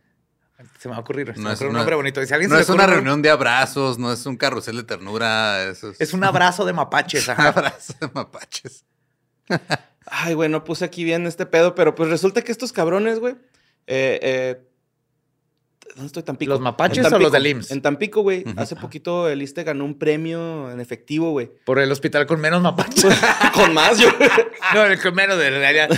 B: Se me va a ocurrir. se
C: No es,
B: ocurrir un nombre bonito. Si alguien
C: no
B: se
C: es una
B: ocurre
C: reunión de abrazos, no es un carrusel de ternura. Eso es,
B: Es un abrazo de mapaches.
C: un
B: ajá.
C: abrazo de mapaches.
D: Ay, güey, no puse aquí bien este pedo, pero pues resulta que estos cabrones, güey. Eh, eh, ¿Dónde estoy? Tampico.
B: ¿Los mapaches
D: En
B: o los
D: Tampico.
B: del IMSS?
D: En Tampico, güey. Hace poquito el ISTE ganó un premio en efectivo, güey.
B: Por el hospital con menos mapaches.
D: Con más, yo.
B: no, el con menos de realidad.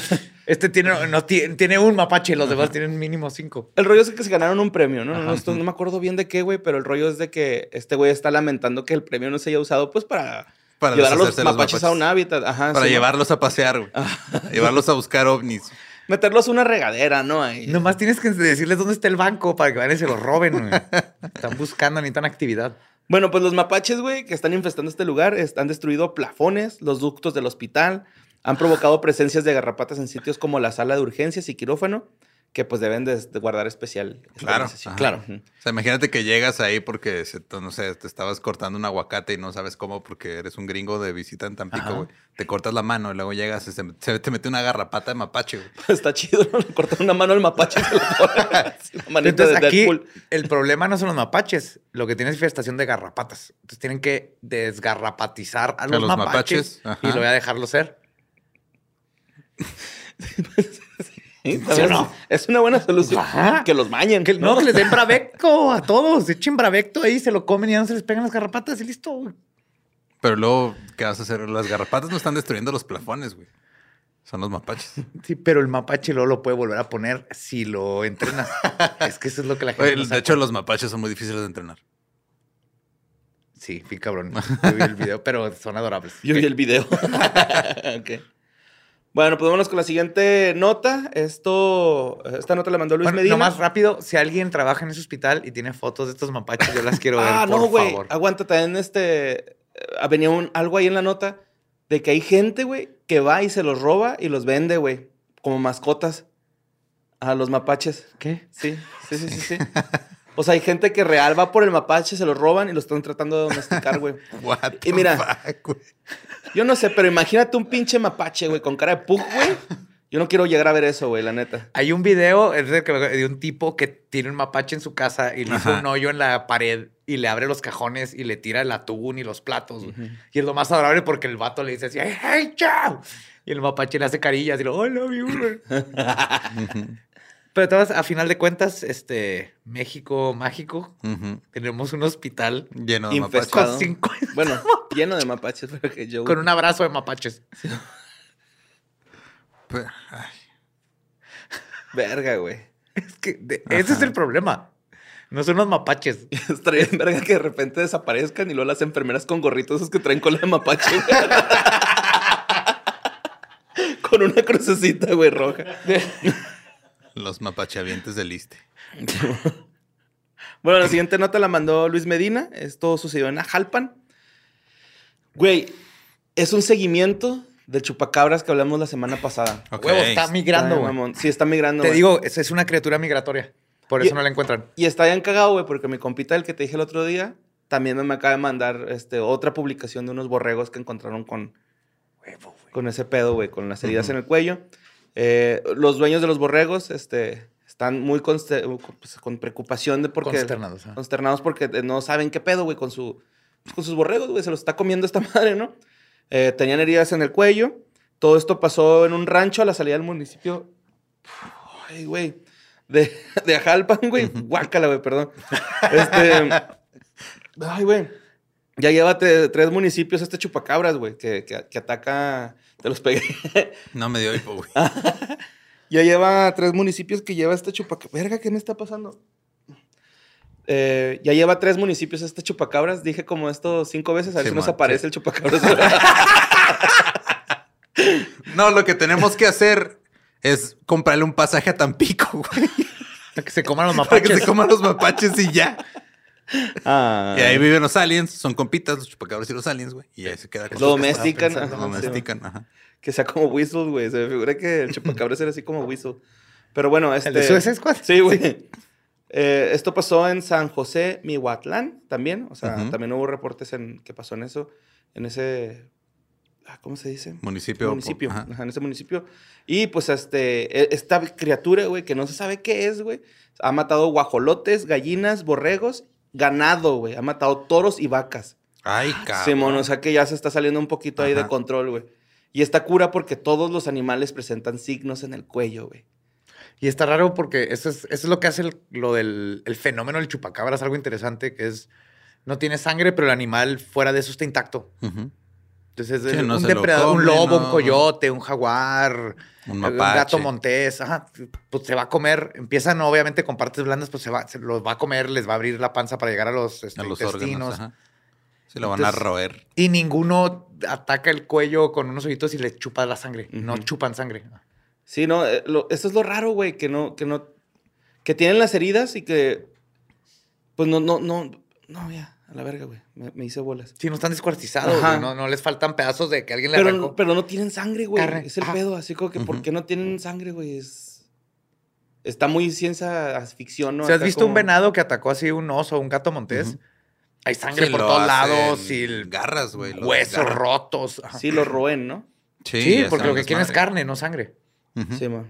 B: Este tiene, no, tiene, tiene un mapache y los demás tienen mínimo cinco.
D: El rollo es que se ganaron un premio, ¿no? No, no, esto- no me acuerdo bien de qué, güey, pero el rollo es de que este güey está lamentando que el premio no se haya usado, pues, para,
C: Para
D: llevar a los mapaches, a un hábitat. Ajá,
C: Para
D: sí, ¿no?
C: llevarlos a pasear, güey. Llevarlos a buscar ovnis.
D: Meterlos a una regadera, ¿no? Ahí.
B: Nomás tienes que decirles dónde está el banco para que vayan y se lo roben. güey. Están buscando, necesitan actividad.
D: Bueno, pues los mapaches, güey, que están infestando este lugar, han destruido plafones, los ductos del hospital, han provocado presencias de garrapatas en sitios como la sala de urgencias y quirófano, que pues deben de, de guardar especial.
C: Claro,
D: claro.
C: O sea, imagínate que llegas ahí porque, se- no sé, te estabas cortando un aguacate y no sabes cómo porque eres un gringo de visita en Tampico, güey. Te cortas la mano y luego llegas y se, se te mete una garrapata de mapache, güey.
D: Está chido, ¿no? Le cortan una mano al mapache
B: Entonces
D: de
B: aquí el problema no son los mapaches. Lo que tiene es infestación de garrapatas. Entonces tienen que desgarrapatizar a los,
C: los
B: mapaches,
C: mapaches,
B: y lo voy a dejarlo ser.
D: ¿Sí?
B: ¿Sí o no?
D: Es una buena solución.
B: Ajá.
D: Que los bañen.
B: Que, no, que les den bravecto a todos. Echen bravecto ahí, se lo comen y ya no se les pegan las garrapatas y listo. güey.
C: Pero luego, ¿qué vas a hacer? Las garrapatas no están destruyendo los plafones, güey. Son los mapaches.
B: Sí, pero el mapache luego lo puede volver a poner si lo entrenas. es que eso es lo que la gente
C: Oye,
B: no
C: de hecho, los mapaches son muy difíciles de entrenar.
B: Sí, bien cabrón. Yo vi el video, pero son adorables.
D: Yo vi el video. Ok. Bueno, pues vámonos con la siguiente nota. Esto, esta nota la mandó Luis
B: Bueno,
D: Medina.
B: nomás rápido, si alguien trabaja en ese hospital y tiene fotos de estos mapaches, yo las quiero ver,
D: ah,
B: por
D: no, güey. Aguanta, también este. eh, Venía un, algo ahí en la nota de que hay gente, güey, que va y se los roba y los vende, güey, como mascotas a los mapaches.
B: ¿Qué?
D: Sí, sí, sí, sí, sí. O sea, hay gente que real va por el mapache, se lo roban y lo están tratando de domesticar, güey.
C: What
D: Y mira,
C: fuck, güey?
D: Yo no sé, pero imagínate un pinche mapache, güey, con cara de pug, güey. Yo no quiero llegar a ver eso, güey, la neta.
B: Hay un video es de, un tipo que tiene un mapache en su casa y le hizo
C: Ajá.
B: un hoyo en la pared y le abre los cajones y le tira el atún y los platos. Y es lo más adorable porque el vato le dice así, ¡Hey, chao! Y el mapache le hace carillas y lo, ¡I love you, güey". Pero todas, a final de cuentas, este, México mágico, tenemos un hospital
C: Lleno de mapaches.
D: Bueno, lleno de mapaches, pero que yo.
B: con un abrazo de mapaches.
C: Pero, ay,
D: Verga, güey.
B: Es que de- ese es el problema. No son los mapaches.
D: Estaría verga que de repente desaparezcan y luego las enfermeras con gorritos esos que traen cola de mapache. con una crucecita, güey, roja.
C: Los mapacheavientes del Iste.
D: Bueno, la siguiente nota la mandó Luis Medina. Esto sucedió en Ajalpan. Güey, es un seguimiento del chupacabras que hablamos la semana pasada.
B: Huevo, está migrando, güey.
D: Sí, está migrando.
B: Te digo, es, es una criatura migratoria. Por
D: Y-
B: eso no la encuentran.
D: Y está bien cagado, güey, porque mi compita, el que te dije el otro día, también me acaba de mandar este, otra publicación de unos borregos que encontraron con, con ese pedo, güey, con las heridas en el cuello. Eh, los dueños de los borregos este, están muy conste- pues, con preocupación de porque...
B: Consternados, ¿ah?
D: Consternados porque eh, no saben qué pedo, güey, con, su, pues, con sus borregos, güey. Se los está comiendo esta madre, ¿no? Eh, tenían heridas en el cuello. Todo esto pasó en un rancho a la salida del municipio. Ay, güey. De, de Ajalpan, güey. Guácala, güey, perdón. Este. Ay, güey. Ya lleva te- tres municipios este chupacabras, güey, que, que, que ataca. Te los pegué.
C: No me dio hipo, güey.
D: ya lleva tres municipios que lleva este chupacabras. Verga, ¿qué me está pasando? Eh, ya lleva tres municipios este chupacabras. Dije como esto cinco veces. A ver si nos aparece
C: sí.
D: el chupacabras.
C: No, lo que tenemos que hacer es comprarle un pasaje a Tampico, güey.
B: Para que se coman los
C: Para que
B: mapaches.
C: se coman los mapaches y ya.
D: Ah,
C: Y ahí viven los aliens, son compitas, los chupacabras y los aliens, güey. Y ahí se queda con
D: Lo domestican.
C: Lo
D: sí,
C: domestican, ajá.
D: Que sea como Whistle, güey. Se me figura que el chupacabras era así como Whistle. Pero bueno, este...
B: de Suicide Squad?
D: Sí, güey. Eh, esto pasó en San José, Mihuatlán, también. O sea,
C: Ujú.
D: también hubo reportes en que pasó en eso, en ese, ah, ¿cómo se dice?
C: Municipio.
D: municipio,
C: Ajá.
D: ajá, en ese municipio. Y pues este, e- esta criatura, güey, que no se sabe qué es, güey, ha matado guajolotes, gallinas, borregos, ganado, güey. Ha matado toros y vacas.
C: Ay, cabrón.
D: Simón, o sea que ya se está saliendo un poquito ahí de control, güey. Y está cura porque todos los animales presentan signos en el cuello, güey.
B: Y está raro porque eso es, eso es lo que hace el- lo del el fenómeno del chupacabra. Es algo interesante que es, no tiene sangre, pero el animal fuera de eso está intacto. Entonces es
C: Sí, no
B: un
C: se lo
B: depredador, un lobo,
C: no.
B: un coyote, un jaguar,
C: Un
B: un gato montés. Ajá, pues se va a comer. Empiezan obviamente con partes blandas, pues se, va, se los va a comer, les va a abrir la panza para llegar a los, este,
C: A los
B: intestinos.
C: órganos. Sí, lo van a roer.
B: Y ninguno ataca el cuello con unos ojitos y le chupa la sangre. No chupan sangre.
D: Sí, no, eh, lo- eso es lo raro, güey, que no, que no, que tienen las heridas y que, pues no, no, no, no, ya, a la verga, güey, me, me hice bolas.
B: Sí, no están descuartizados. Güey, No, no les faltan pedazos de que alguien le
D: Pero,
B: arrancó.
D: no- pero no tienen sangre, güey, es el
B: ajá.
D: pedo, así como que, ¿por
C: Ujú.
D: qué no tienen sangre, güey? Es, está muy ciencia ficción, ¿no?
B: Si has visto
D: como-
B: un venado que atacó así un oso o un gato montés, hay sangre
C: Sí,
B: por todos lados y el
C: garras, güey.
B: huesos rotos. Ajá.
D: Sí, lo roen, ¿no?
C: Sí,
B: porque lo que quieren es carne, no sangre.
D: Sí, man.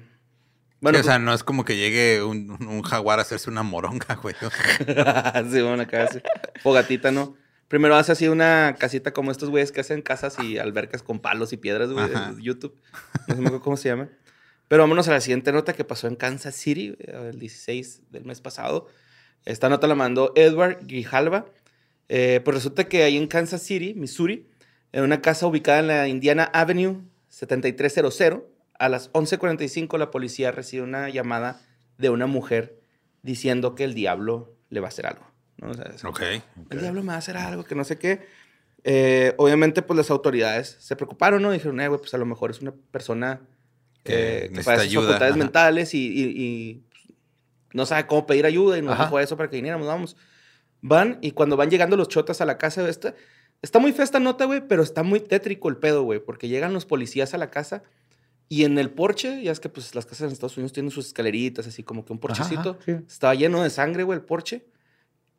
C: Sí,
D: Bueno,
C: o sea, no es como que llegue un, un jaguar a hacerse una moronga, güey.
D: sí, bueno, acá así, fogatita, ¿no? Primero hace así una casita como estos güeyes que hacen casas y albercas con palos y piedras, güey, YouTube. No sé me cómo se llama. Pero vámonos a la siguiente nota que pasó en Kansas City, el 16 del mes pasado. Esta nota la mandó Edward Grijalva. Eh, pues resulta que ahí en Kansas City, Missouri, en una casa ubicada en la Indiana Avenue 7300, a las 11:45 la policía recibe una llamada de una mujer diciendo que el diablo le va a hacer algo. ¿no? O sea, es-
C: Ok.
D: el diablo me va a hacer algo, que no sé qué. Eh, obviamente, pues las autoridades se preocuparon, ¿no? Dijeron, eh, güey, pues a lo mejor es una persona
C: Que
D: eh, padece
C: ayuda,
D: facultades
C: ajá.
D: mentales y, y- y, pues, no sabe cómo pedir ayuda y nos
B: Ajá.
D: dijo eso para que viniéramos, vamos. Van y cuando van llegando los chotas a la casa, esta, está muy fea esta nota, güey, pero está muy tétrico el pedo, güey, porque llegan los policías a la casa y en el porche, ya es que pues las casas en Estados Unidos tienen sus escaleritas, así como que un porchecito,
B: ajá, sí.
D: estaba lleno de sangre, güey, el porche.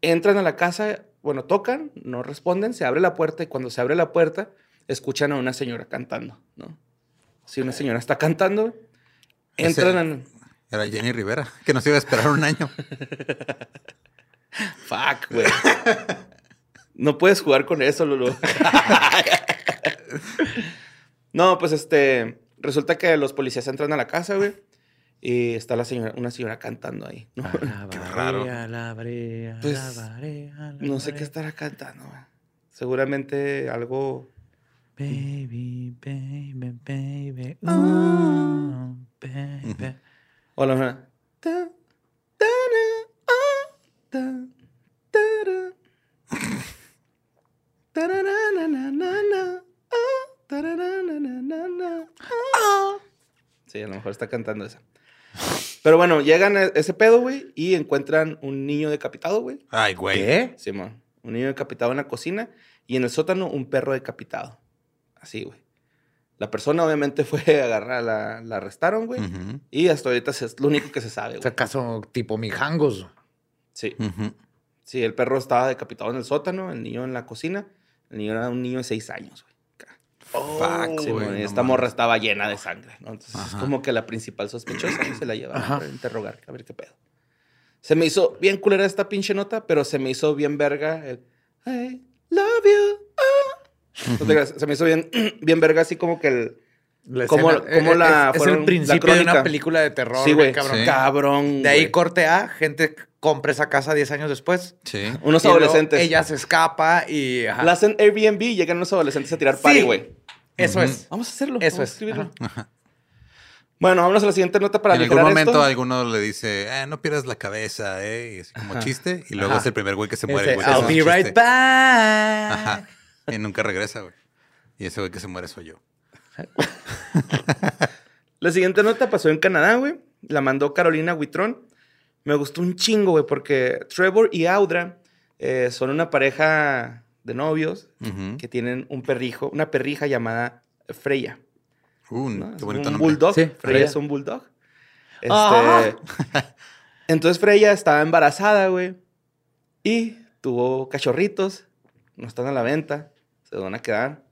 D: Entran a la casa, bueno, tocan, no responden, se abre la puerta y cuando se abre la puerta, escuchan a una señora cantando, ¿no? Si una señora está cantando,
C: Ese-
D: entran a...
C: Era Jenny Rivera, que nos iba a esperar un año.
D: Fuck, güey. No puedes jugar con eso, Lolo. no, pues este. Resulta que los policías entran a la casa, güey. Y está la señora, una señora cantando ahí. No,
C: Qué raro.
D: Pues, no sé qué estará cantando, güey. Seguramente algo.
B: Baby, baby, baby. oh, baby.
D: O a lo mejor, ta, ta. Sí, a lo mejor está cantando esa. Pero bueno, llegan a ese pedo, güey, y encuentran un niño decapitado, güey.
C: Ay, güey.
B: ¿Qué?
D: Simón. Un niño decapitado en la cocina y en el sótano un perro decapitado. Así, güey. La persona obviamente fue agarrada, la, la arrestaron, güey. Y hasta ahorita es lo único que se sabe,
B: O
D: güey.
B: sea, acaso tipo mijangos.
D: Sí. Sí, el perro estaba decapitado en el sótano, el niño en la cocina. El niño era un niño de seis años, güey.
C: Fuck,
D: Sí,
C: güey. no
D: esta morra estaba llena de sangre, ¿no? Entonces es
C: Ajá.
D: como que la principal sospechosa se la lleva a interrogar, a ver qué pedo. Se me hizo bien culera esta pinche nota, pero se me hizo bien verga el I love you. te creas, se me hizo bien, bien verga, así como que el.
B: La
D: ¿Cómo-
B: escena-
D: cómo
B: es-
D: la
B: es,
D: fueron-
B: el
D: la
B: principio de una película de terror.
D: sí, güey.
B: cabrón.
C: Sí.
D: Cabrón.
B: De ahí
D: güey.
B: corte A, gente compra esa casa 10 años después.
C: Sí.
D: Unos
B: Y
D: adolescentes.
B: Ella se escapa y. ajá.
D: La hacen Airbnb y llegan unos adolescentes a tirar
B: Sí.
D: party, güey.
B: Eso es.
D: Vamos a hacerlo.
B: Eso
D: vamos a
B: es.
D: escribirlo.
C: Ajá.
D: Bueno, vámonos a la siguiente nota para
C: en algún momento
D: esto.
C: alguno le dice, eh, no pierdas la cabeza, eh, y así como
D: Ajá.
C: chiste, y luego
B: Ajá.
C: es el primer güey que se muere.
B: Ese,
C: güey
B: I'll be right
C: chiste.
B: back.
C: Ajá. Y nunca regresa, güey. Y ese güey que se muere soy yo.
D: La siguiente nota pasó en Canadá, güey. La mandó Carolina Huitrón. Me gustó un chingo, güey, porque Trevor y Audra eh, son una pareja de novios que tienen un perrijo, una perrija llamada Freya.
C: Uh,
D: ¿no?
C: qué
D: Es
C: bonito
D: un
C: nombre.
D: bulldog.
B: Sí,
D: Freya
B: Freya.
D: es un bulldog. Este,
B: Ah.
D: Entonces Freya estaba embarazada, güey. Y tuvo cachorritos. No están a la venta. Se van a quedar.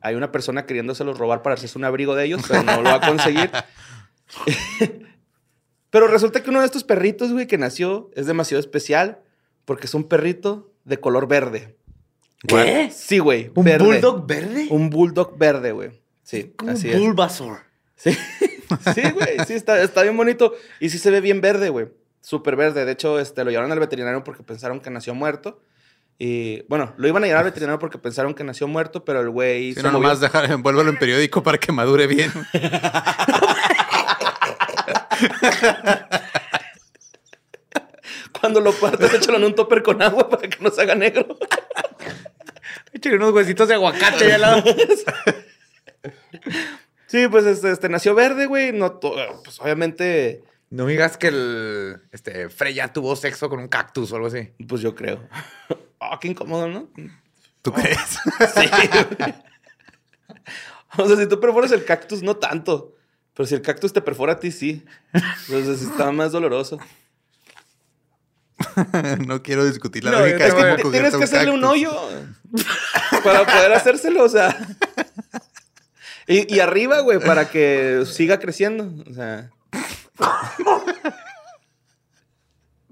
D: Hay una persona queriéndoselos robar para hacerse un abrigo de ellos, pero no lo va a conseguir. pero resulta que uno de estos perritos, güey, que nació es demasiado especial porque es un perrito de color verde.
B: ¿Qué?
D: Sí, güey.
B: ¿Un
D: verde.
B: bulldog verde?
D: Un bulldog verde, güey. Sí, así
B: un
D: es.
B: Bulbasaur.
D: Sí, sí, güey. Sí, está, está bien bonito. Y sí se ve bien verde, güey. Súper verde. De hecho, este, lo llevaron al veterinario porque pensaron que nació muerto. Y bueno, lo iban a llevar al veterinario porque pensaron que nació muerto, pero el güey
C: Si
D: se
C: no,
D: movió.
C: nomás dejar, envuélvelo en periódico para que madure bien.
D: Cuando lo partes, échalo en un topper con agua para que no se haga negro.
B: Échale unos huesitos de aguacate ahí al lado.
D: Sí, pues este, este, nació verde, güey. No, pues obviamente,
B: No digas que el este, Freya tuvo sexo con un cactus o algo así.
D: pues yo creo. Ah, qué incómodo, ¿no?
C: ¿Tú crees?
D: Sí. güey. o sea, si tú perforas el cactus, no tanto. Pero si el cactus te perfora a ti, sí. Entonces está más doloroso.
C: no quiero discutir la
B: No,
C: lógica
D: Tienes que hacerle un hoyo para poder hacérselo, o sea. Y, y arriba, güey, para que siga creciendo. O sea,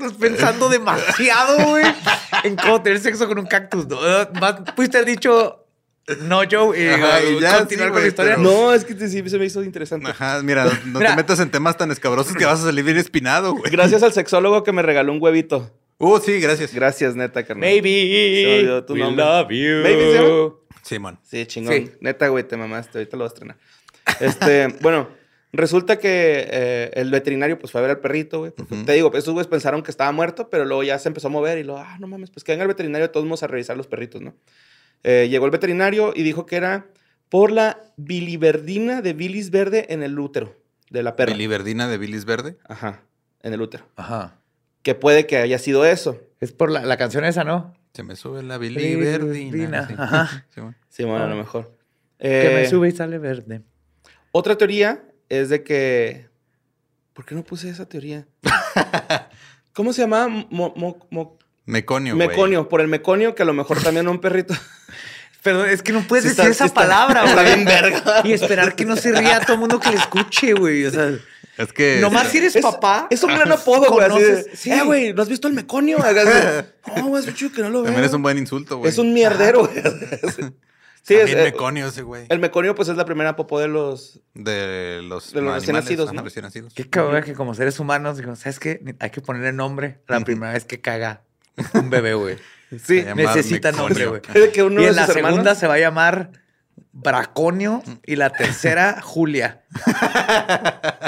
B: Estás pensando demasiado, güey, en cómo tener sexo con un cactus. ¿no? Más pudiste haber dicho no, Joe, y
C: Ajá, y ya,
B: continuar
C: sí,
B: con la
C: güey,
B: historia.
C: pero-
D: no, es que te- sí se me hizo interesante.
C: Ajá, mira, no, no
B: Mira.
C: te metas en temas tan escabrosos que vas a salir bien espinado, güey.
D: Gracias al sexólogo que me regaló un huevito.
C: Uh, sí, gracias.
D: Gracias, neta, carnal. Se
B: Maybe
D: olvidó tu
B: we
D: nombre.
B: love you.
D: Maybe se llama.
C: Simón.
D: Sí, chingón.
B: Sí.
D: Neta, güey, te mamaste. Ahorita lo vas a estrenar. Este, bueno, resulta que eh, el veterinario pues fue a ver al perrito, güey. Te digo, esos güeyes pensaron que estaba muerto, pero luego ya se empezó a mover y luego, ah, no mames, pues que venga el veterinario de todos modos a revisar los perritos, ¿no? Eh, llegó el veterinario y dijo que era por la biliverdina de bilis verde en el útero de la perra.
C: Biliverdina de bilis verde.
D: Ajá, en el útero.
B: Ajá.
D: Que puede que haya sido eso.
B: Es por la, la canción esa, ¿no?
C: Se me sube la biliverdina. Sí.
B: ajá.
C: Simón.
D: Sí, bueno, a
B: Ah.
D: lo mejor.
B: Que
D: Eh,
B: me sube y sale verde.
D: Otra teoría es de que. ¿Por qué no puse esa teoría? ¿Cómo se llamaba? Mo- mo- mo-
C: Meconio,
D: meconio. Por el meconio, que a lo mejor también un perrito.
B: Pero es que no puedes
D: Sí
B: decir
D: está-
B: esa
D: sí
B: palabra, güey.
D: está bien verga.
B: Y esperar que no se ría a todo el mundo que le escuche, güey. O sea,
C: Es que.
B: nomás si eres
D: Es,
B: papá.
D: es un gran apodo, güey.
B: Conoces- sí.
D: Eh, güey, ¿no has visto el meconio? Hagas- No, güey, es un chico que no lo veo.
C: También es un buen insulto, güey.
D: Es un mierdero, güey. Sí, es,
C: También
D: eh,
C: meconio ese, güey.
D: el meconio, pues es la primera popó de los.
C: De los,
D: De los recién nacidos, ¿no?
C: recién nacidos.
B: Qué cabrón que como seres humanos, digo, ¿sabes qué? Hay que ponerle nombre la primera vez que caga un bebé, güey.
D: Sí.
B: Necesita nombre, güey.
D: Puede que uno
B: Y
D: de
B: en la segunda se va a llamar Braconio y la tercera Julia.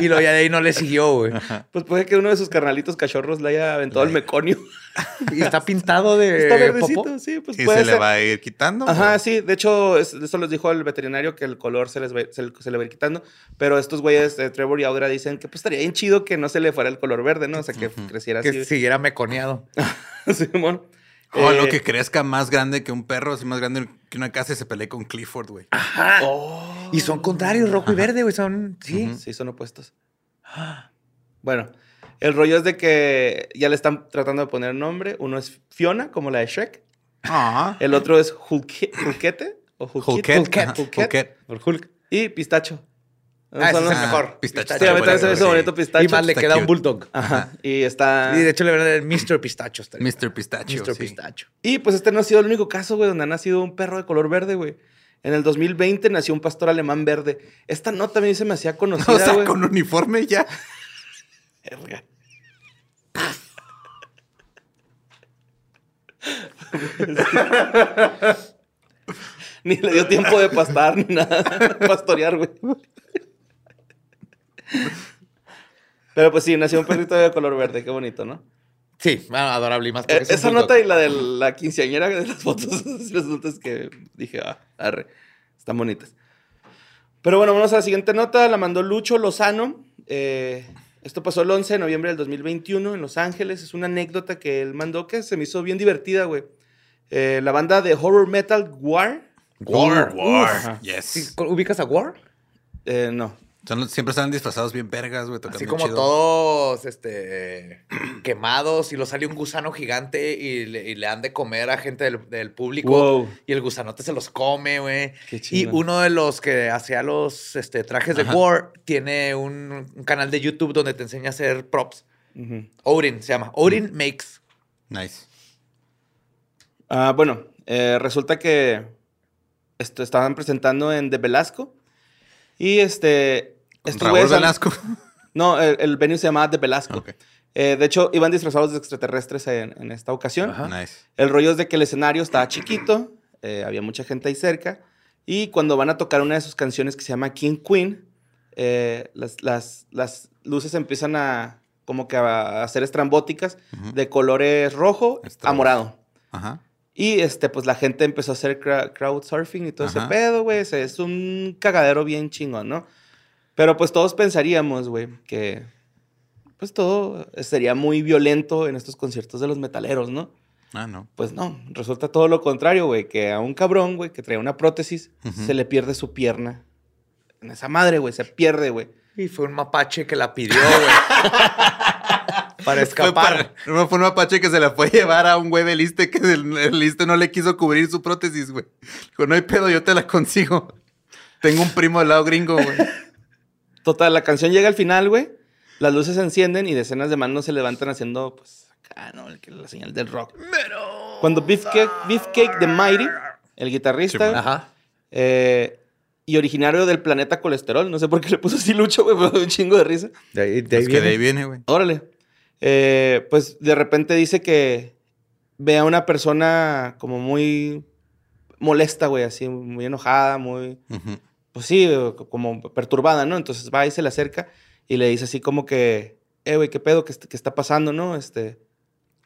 B: y lo ya de ahí no le siguió, güey.
D: Pues puede que uno de sus carnalitos cachorros le haya aventado el meconio.
B: Y está pintado de
D: Está verdecito,
B: popo.
D: sí, pues
C: Y
D: puede
C: se le va a ir quitando.
D: Ajá,
C: güey.
D: sí. De hecho, es- eso les dijo el veterinario que el color se, les va- se, le- se le va a ir quitando. Pero estos güeyes, eh, Trevor y Audra, dicen que pues estaría bien chido que no se le fuera el color verde, ¿no? O sea, que creciera
B: Que
D: así.
B: siguiera meconeado.
D: Simón.
C: O
D: Eh,
C: lo que crezca más grande que un perro, así más grande que una casa y se pelee con Clifford, güey.
D: oh.
B: Y son contrarios, rojo y verde, güey. Son, sí.
D: Sí, son opuestos. Bueno, el rollo es de que ya le están tratando de poner nombre. Uno es Fiona, como la de Shrek.
C: Ah.
D: El otro es Hulkete. O
C: ajá.
D: Hulket.
B: Por Hulk.
D: Y Pistacho.
B: Ah, ese
D: Son
B: es
D: los-
B: el mejor.
C: Pistacho.
D: Sí, a mí también se me hizo
C: Sí.
D: bonito Pistacho.
B: Y más le
C: está
B: queda un bulldog.
D: Ajá. Y está...
B: Y de hecho le van a dar el Mr. Pistacho.
C: Mr. Pistacho.
B: Mr. Pistacho.
D: Y pues este no ha sido el único caso, güey, donde ha nacido un perro de color verde, güey. En el 2020 nació un pastor alemán verde. Esta nota a mí se me hacía conocida,
C: O sea, con uniforme ya.
D: Verga. ni le dio tiempo de pastar ni nada. Pastorear, güey. Pero pues sí, nació un perrito de color verde. Qué bonito, ¿no?
B: Sí, bueno, adorable y más.
D: Eh, esa
B: bulldog.
D: nota y la de la quinceañera de las fotos, resulta es que dije, ah, arre, están bonitas. Pero bueno, vamos a la siguiente nota. La mandó Lucho Lozano. Eh, esto pasó el 11 de noviembre del 2021 en Los Ángeles. Es una anécdota que él mandó que se me hizo bien divertida, güey. Eh, la banda de horror metal War.
B: War.
C: War. Yes.
B: ¿Ubicas a War?
D: Eh, no.
C: Son siempre están disfrazados bien vergas, güey.
B: Así como
C: chido.
B: todos este, quemados y lo sale un gusano gigante y le, y le han de comer a gente del, del público.
D: Wow.
B: Y el gusanote se los come, güey.
D: Qué
B: Y uno de los que hacía los este, trajes de
C: Ajá.
B: War tiene un, un canal de YouTube donde te enseña a hacer props.
D: Ujú.
B: Odin se llama. Odin Makes.
C: Nice.
D: Ah, bueno, eh, resulta que esto, estaban presentando en De Velasco. Y este.
C: Raúl Velasco.
D: No, el, el venue se llamaba De Velasco. Eh, de hecho, iban disfrazados de extraterrestres en, en esta ocasión.
C: Nice.
D: El rollo es de que el escenario estaba chiquito, eh, había mucha gente ahí cerca, y cuando van a tocar una de sus canciones que se llama King Queen, eh, las, las- las luces empiezan a como que a, a ser estrambóticas de colores rojo a
C: Estrambos.
D: morado.
C: Ajá.
D: Y este, pues la gente empezó a hacer crowd surfing y todo ese
C: Ajá.
D: pedo, güey. Es un cagadero bien chingón, ¿no? Pero pues todos pensaríamos, güey, que pues todo sería muy violento en estos conciertos de los metaleros, ¿no?
C: Ah, no.
D: Pues no, resulta todo lo contrario, güey, que a un cabrón, güey, que trae una prótesis, se le pierde su pierna. En esa madre, güey, se pierde, güey.
B: Y fue un mapache que la pidió, güey. para
C: Fue,
B: escapar.
C: para- no, fue un mapache que se la fue a llevar a un güey del liste que el, el liste no le quiso cubrir su prótesis, güey. Dijo, no hay pedo, yo te la consigo. Tengo un primo del lado gringo, güey.
D: Total, la canción llega al final, güey. Las luces se encienden y decenas de manos se levantan haciendo, pues, acá, ¿no? El que- La señal del rock. Cuando Beefcake, Beefcake de Mighty, el guitarrista,
C: Sí,
B: Ajá.
D: eh, y originario del planeta colesterol, no sé por qué le puso así Lucho, güey, pero un chingo de risa.
B: De ahí, de ahí
C: Es que de ahí
B: viene.
C: güey.
D: Órale. Eh, pues de repente dice que ve a una persona como muy molesta, güey, así, muy enojada, muy. Pues sí, como perturbada, ¿no? Entonces va y se le acerca y le dice así como que, eh, güey, ¿qué pedo? ¿Qué, est- qué está pasando, no? Este,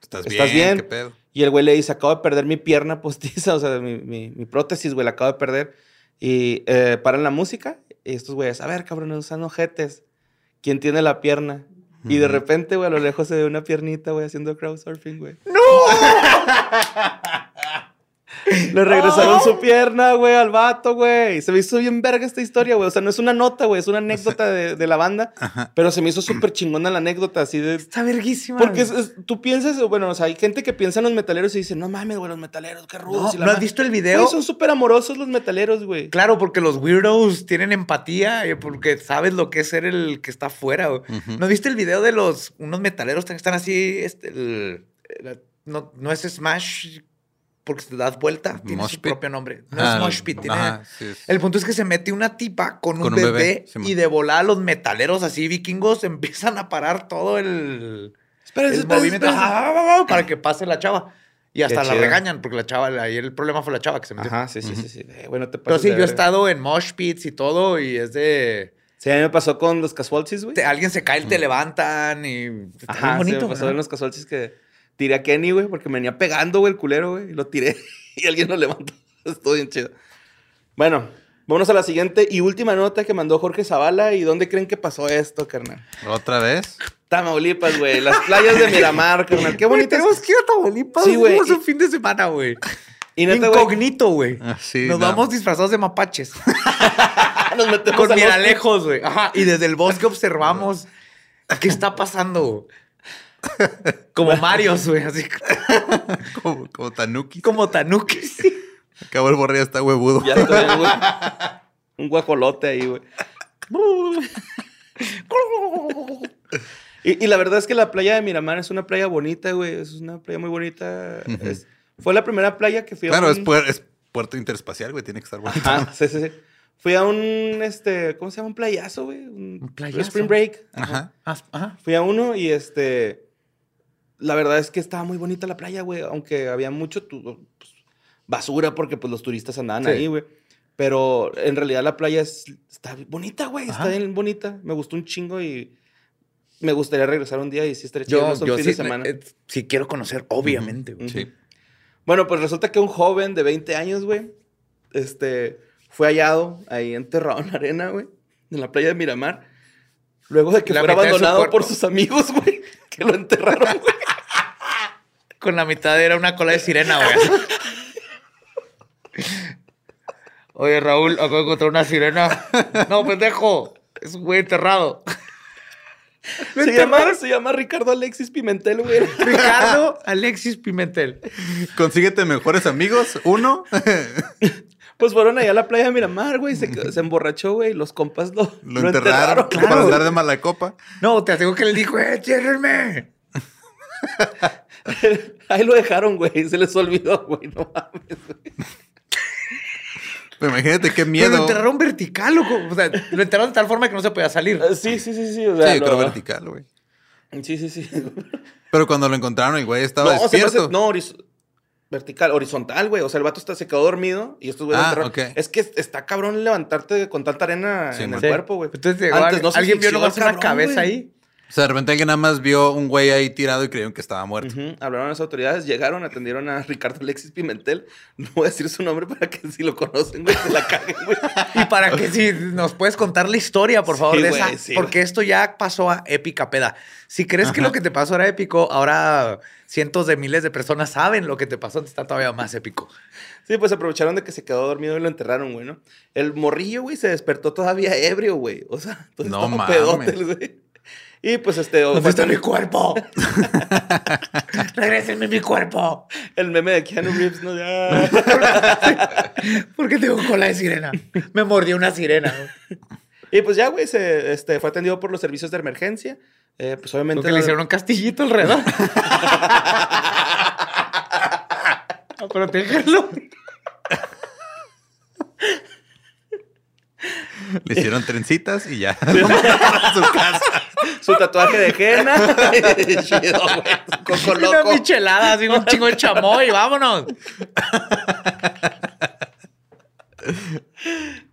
C: ¿Estás,
D: ¿Estás
C: bien?
D: bien?
C: ¿Qué pedo?
D: y el güey le dice, acabo de perder mi pierna postiza, o sea, mi, mi- mi prótesis, güey, la acabo de perder. Y eh, paran la música y estos güeyes, a ver, cabrón, no sean ojetes. ¿Quién tiene la pierna? Y de repente, güey, a lo lejos se ve una piernita, güey, haciendo crowdsurfing, güey. Le regresaron su pierna, güey, al vato, güey. Se me hizo bien verga esta historia, güey. O sea, no es una nota, güey, es una anécdota de, de la banda. Pero se me hizo súper chingona la anécdota, así de...
B: Está verguísima.
D: Porque es- es- tú piensas, bueno, o sea, hay gente que piensa en los metaleros y dice, no mames, güey, los metaleros, qué rudos.
B: No,
D: y
B: ¿no has
D: madre".
B: visto el video?
D: Son súper amorosos los metaleros, güey.
B: Claro, porque los weirdos tienen empatía, eh, porque sabes lo que es ser el que está afuera. güey. ¿No viste el video de los unos metaleros que están así? Este, el- el- no, no es Smash porque se das vuelta, tiene
C: Mosh
B: su
C: pit.
B: propio nombre. No
C: Ah,
B: es Mosh Pit, tiene-
C: ajá, sí, es-
B: El punto es que se mete una tipa con,
C: Con
B: un
C: un
B: bebé,
C: bebé, sí,
B: y de volada los metaleros así vikingos empiezan a parar todo el,
D: Espérense,
B: el
D: espérense,
B: movimiento
D: espérense.
B: ah, para que pase la chava. Y hasta la
D: chido.
B: regañan porque la chava, ahí el problema fue la chava que se metió.
D: Ajá, sí, sí, sí, sí. Eh, bueno, te
B: Pero sí, yo he estado en mosh pits y todo y es de...
D: Sí, a mí me pasó con los casualties, güey.
B: te- alguien se cae y te levantan y... Está
D: Ajá, sí,
B: bonito.
D: me pasó
B: ¿no?
D: en los casualties que tiré a Kenny, güey, porque me venía pegando, güey, el culero, güey, y lo tiré y alguien lo levantó. Estuvo bien chido. Bueno, vámonos a la siguiente y última nota que mandó Jorge Zavala. ¿Y dónde creen que pasó esto, carnal?
C: ¿Otra vez?
D: Tamaulipas, güey. Las playas de Miramar, carnal. Qué bonitas.
B: tenemos que ir a Tamaulipas.
D: Sí, güey,
B: un fin de semana, güey. Incognito, güey.
C: Ah, sí,
B: Nos
C: no.
B: vamos disfrazados de mapaches.
D: nos metemos
B: Con miralejos, güey. Ajá. Y desde el bosque observamos qué está pasando. Como Marios, güey. Así
C: Como, como Tanuki.
B: como Tanuki.
C: Acabó el borre, ya está huevudo.
D: Ya estoy, güey. Un guajolote ahí, güey. Y, y la verdad es que la playa de Miramar es una playa bonita, güey. Es una playa muy bonita. Es- fue la primera playa que fui a
C: Claro,
D: un...
C: es, puer- es puerto interespacial, güey. Tiene que estar bonito.
D: Ajá, sí, sí, sí. Fui a un, este, ¿cómo se llama? Un playazo, güey. Un,
B: Un playazo.
D: Spring Break.
C: Ajá.
B: Ajá.
D: Fui a uno y este. La verdad es que estaba muy bonita la playa, güey. Aunque había mucho tu- pues, basura porque pues los turistas andaban
B: Sí.
D: ahí, güey. Pero en realidad la playa es, está bonita, güey. Está bien bonita. Me gustó un chingo y me gustaría regresar un día y sí estaría chido
B: Yo, yo
D: fin
B: sí,
D: de semana.
B: eh, sí quiero conocer, obviamente, güey.
C: Sí.
D: Bueno, pues resulta que un joven de 20 años, güey, este, fue hallado ahí enterrado en la arena, güey, en la playa de Miramar. Luego de que
B: La
D: fuera abandonado por sus amigos, güey, que lo enterraron, güey.
B: Con la mitad era una cola de sirena, güey. Oye, Raúl, acabo de encontrar una sirena. No, pendejo. Es un güey enterrado.
D: Se llama, se llama Ricardo Alexis Pimentel, güey.
B: Ricardo Alexis Pimentel.
C: Consíguete mejores amigos. Uno.
D: Pues fueron allá a la playa de Miramar, güey. Se, se emborrachó, güey. Los compas lo,
C: Lo, enterraron,
B: claro.
C: para andar de mala copa.
B: No, te aseguro que le dijo, ¡eh, tiérrenme!
D: Ahí lo dejaron, güey. Se les olvidó, güey. No mames, güey.
C: Pero imagínate qué
B: Pero
C: miedo.
B: lo enterraron vertical, loco. O sea, lo enterraron de tal forma que no se podía salir.
D: Ah, Sí, sí, sí, sí. O sea,
C: Sí, creo vertical, güey.
D: Sí, sí, sí.
C: Pero cuando lo encontraron, el güey estaba
D: No,
C: despierto.
D: hace- no, horiz- vertical, horizontal, güey. O sea, el vato está, se quedó dormido y estos güeyes
C: Ah,
D: enterraron.
C: ok.
D: Es que está cabrón levantarte con tanta arena
C: Sí,
D: en
C: man.
D: el
B: Sí.
D: cuerpo, güey.
B: Entonces, llegó
D: Antes no se
B: alguien vio nomás
D: el
B: una cabeza
D: güey.
B: ahí.
C: O sea, de repente alguien nada más vio un güey ahí tirado y creyeron que estaba muerto.
D: Hablaron a las autoridades, llegaron, atendieron a Ricardo Alexis Pimentel. No voy a decir su nombre para que si lo conocen, güey, se la caguen, güey.
B: Y para que si nos puedes contar la historia, por favor,
D: Sí,
B: de
D: güey,
B: esa.
D: sí,
B: porque
D: güey.
B: esto ya pasó a épica peda. Si crees que lo que te pasó era épico, ahora cientos de miles de personas saben lo que te pasó, está todavía más épico.
D: Sí, pues aprovecharon de que se quedó dormido y lo enterraron, güey, ¿no? El morrillo, güey, se despertó todavía ebrio, güey. O sea, entonces
C: No
D: estaba pedote, güey. Y pues este...
B: ¿Dónde está mi cuerpo? Regrésenme mi cuerpo.
D: El meme de Keanu Reeves, ¿no? Ya.
B: ¿Por qué tengo cola de sirena? Me mordió una sirena.
D: Y pues ya, güey, se este, fue atendido por los servicios de emergencia. Eh, pues obviamente...
B: Porque le hicieron un castillito alrededor. A protegerlo.
C: Le hicieron trencitas y ya. a su casa.
D: Su tatuaje de henna. Chido, güey. Coco
B: Una
D: loco.
B: michelada, así un chingo de chamoy, vámonos.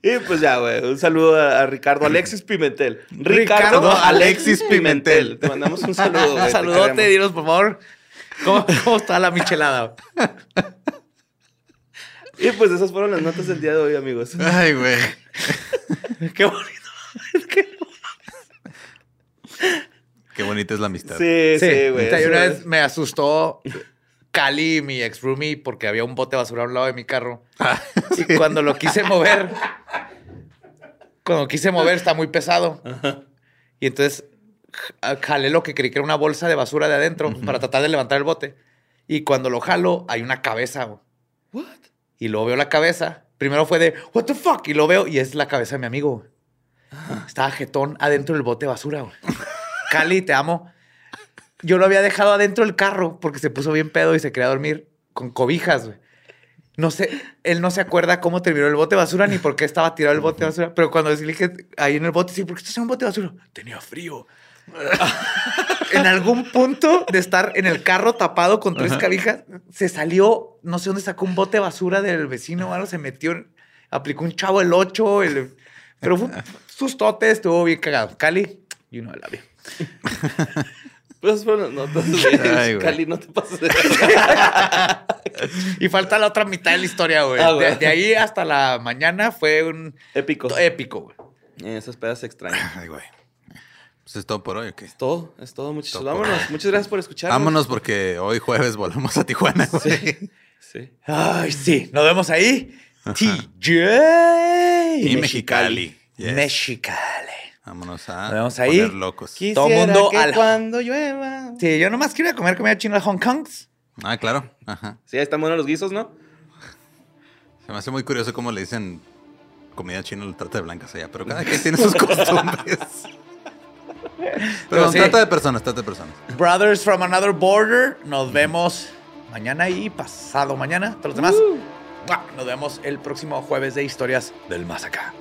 D: Y pues ya, güey. Un saludo a, Ricardo Alexis Pimentel. Ricardo,
C: Ricardo
D: Alexis Pimentel.
C: Pimentel.
D: Te mandamos un saludo, güey.
B: Saludote, dinos, por favor. ¿Cómo, cómo está la michelada?
D: Y pues esas fueron las notas del día de hoy, amigos.
C: Ay, güey.
B: Qué bonito.
C: Qué bonita es la amistad.
D: Sí, sí, güey.
B: Una vez me asustó Cali, mi ex roomie, porque había un bote de basura a un lado de mi carro. Y cuando lo quise mover, cuando quise mover, está muy pesado. Y entonces ja- jalé lo que creí que era una bolsa de basura de adentro para tratar de levantar el bote. Y cuando lo jalo, hay una cabeza. güey.
D: What?
B: Y luego veo la cabeza. Primero fue de, what the fuck? Y lo veo y es la cabeza de mi amigo. güey. Estaba jetón adentro del bote de basura. güey. Cali, te amo. Yo lo había dejado adentro del carro porque se puso bien pedo y se quería dormir con cobijas, güey. No sé, él no se acuerda cómo terminó el bote de basura ni por qué estaba tirado el bote de basura. Pero cuando le dije ahí en el bote, sí, ¿por qué estás en un bote de basura? Tenía frío. en algún punto de estar en el carro tapado con tres cabijas, se salió, no sé dónde sacó un bote de basura del vecino o algo, se metió, aplicó un chavo el 8, el, pero fue un sustote, estuvo bien cagado. Cali, love you.
D: Pues esas fueron las notas, güey.
C: Ay.
D: Cali, no te pases de
B: Y falta la otra mitad de la historia, güey.
D: Ah,
B: de, de ahí hasta la mañana fue un
D: Épico.
B: épico, güey.
D: Esas pedas extrañas.
C: Ay, güey. Pues es todo por hoy, ¿o qué?
D: Es todo, es todo, muchachos.
C: Todo
D: Vámonos. Muchas gracias por escuchar.
C: Vámonos porque hoy jueves volvemos a Tijuana, güey.
D: Sí.
B: Ay, sí. Nos vemos ahí. TJ.
C: Y Mexicali. Yes.
B: Mexicali.
C: Vámonos a
B: Nos vemos ahí.
C: poner locos.
D: Quisiera
B: Todo mundo
D: que
B: al-
D: cuando llueva.
B: Sí, yo nomás quiero ir a comer comida china a Hong Kong.
C: Ah, claro. Ajá.
D: Sí, ahí están buenos los guisos, ¿no?
C: Se me hace muy curioso cómo le dicen comida china al trata de blancas allá, pero cada quien tiene sus costumbres.
B: Pero, sí.
C: trata de personas, trata de personas.
B: Brothers from Another Border. Nos vemos mañana y pasado mañana. Todos los demás. ¡mua! Nos vemos el próximo jueves de Historias del Más Acá.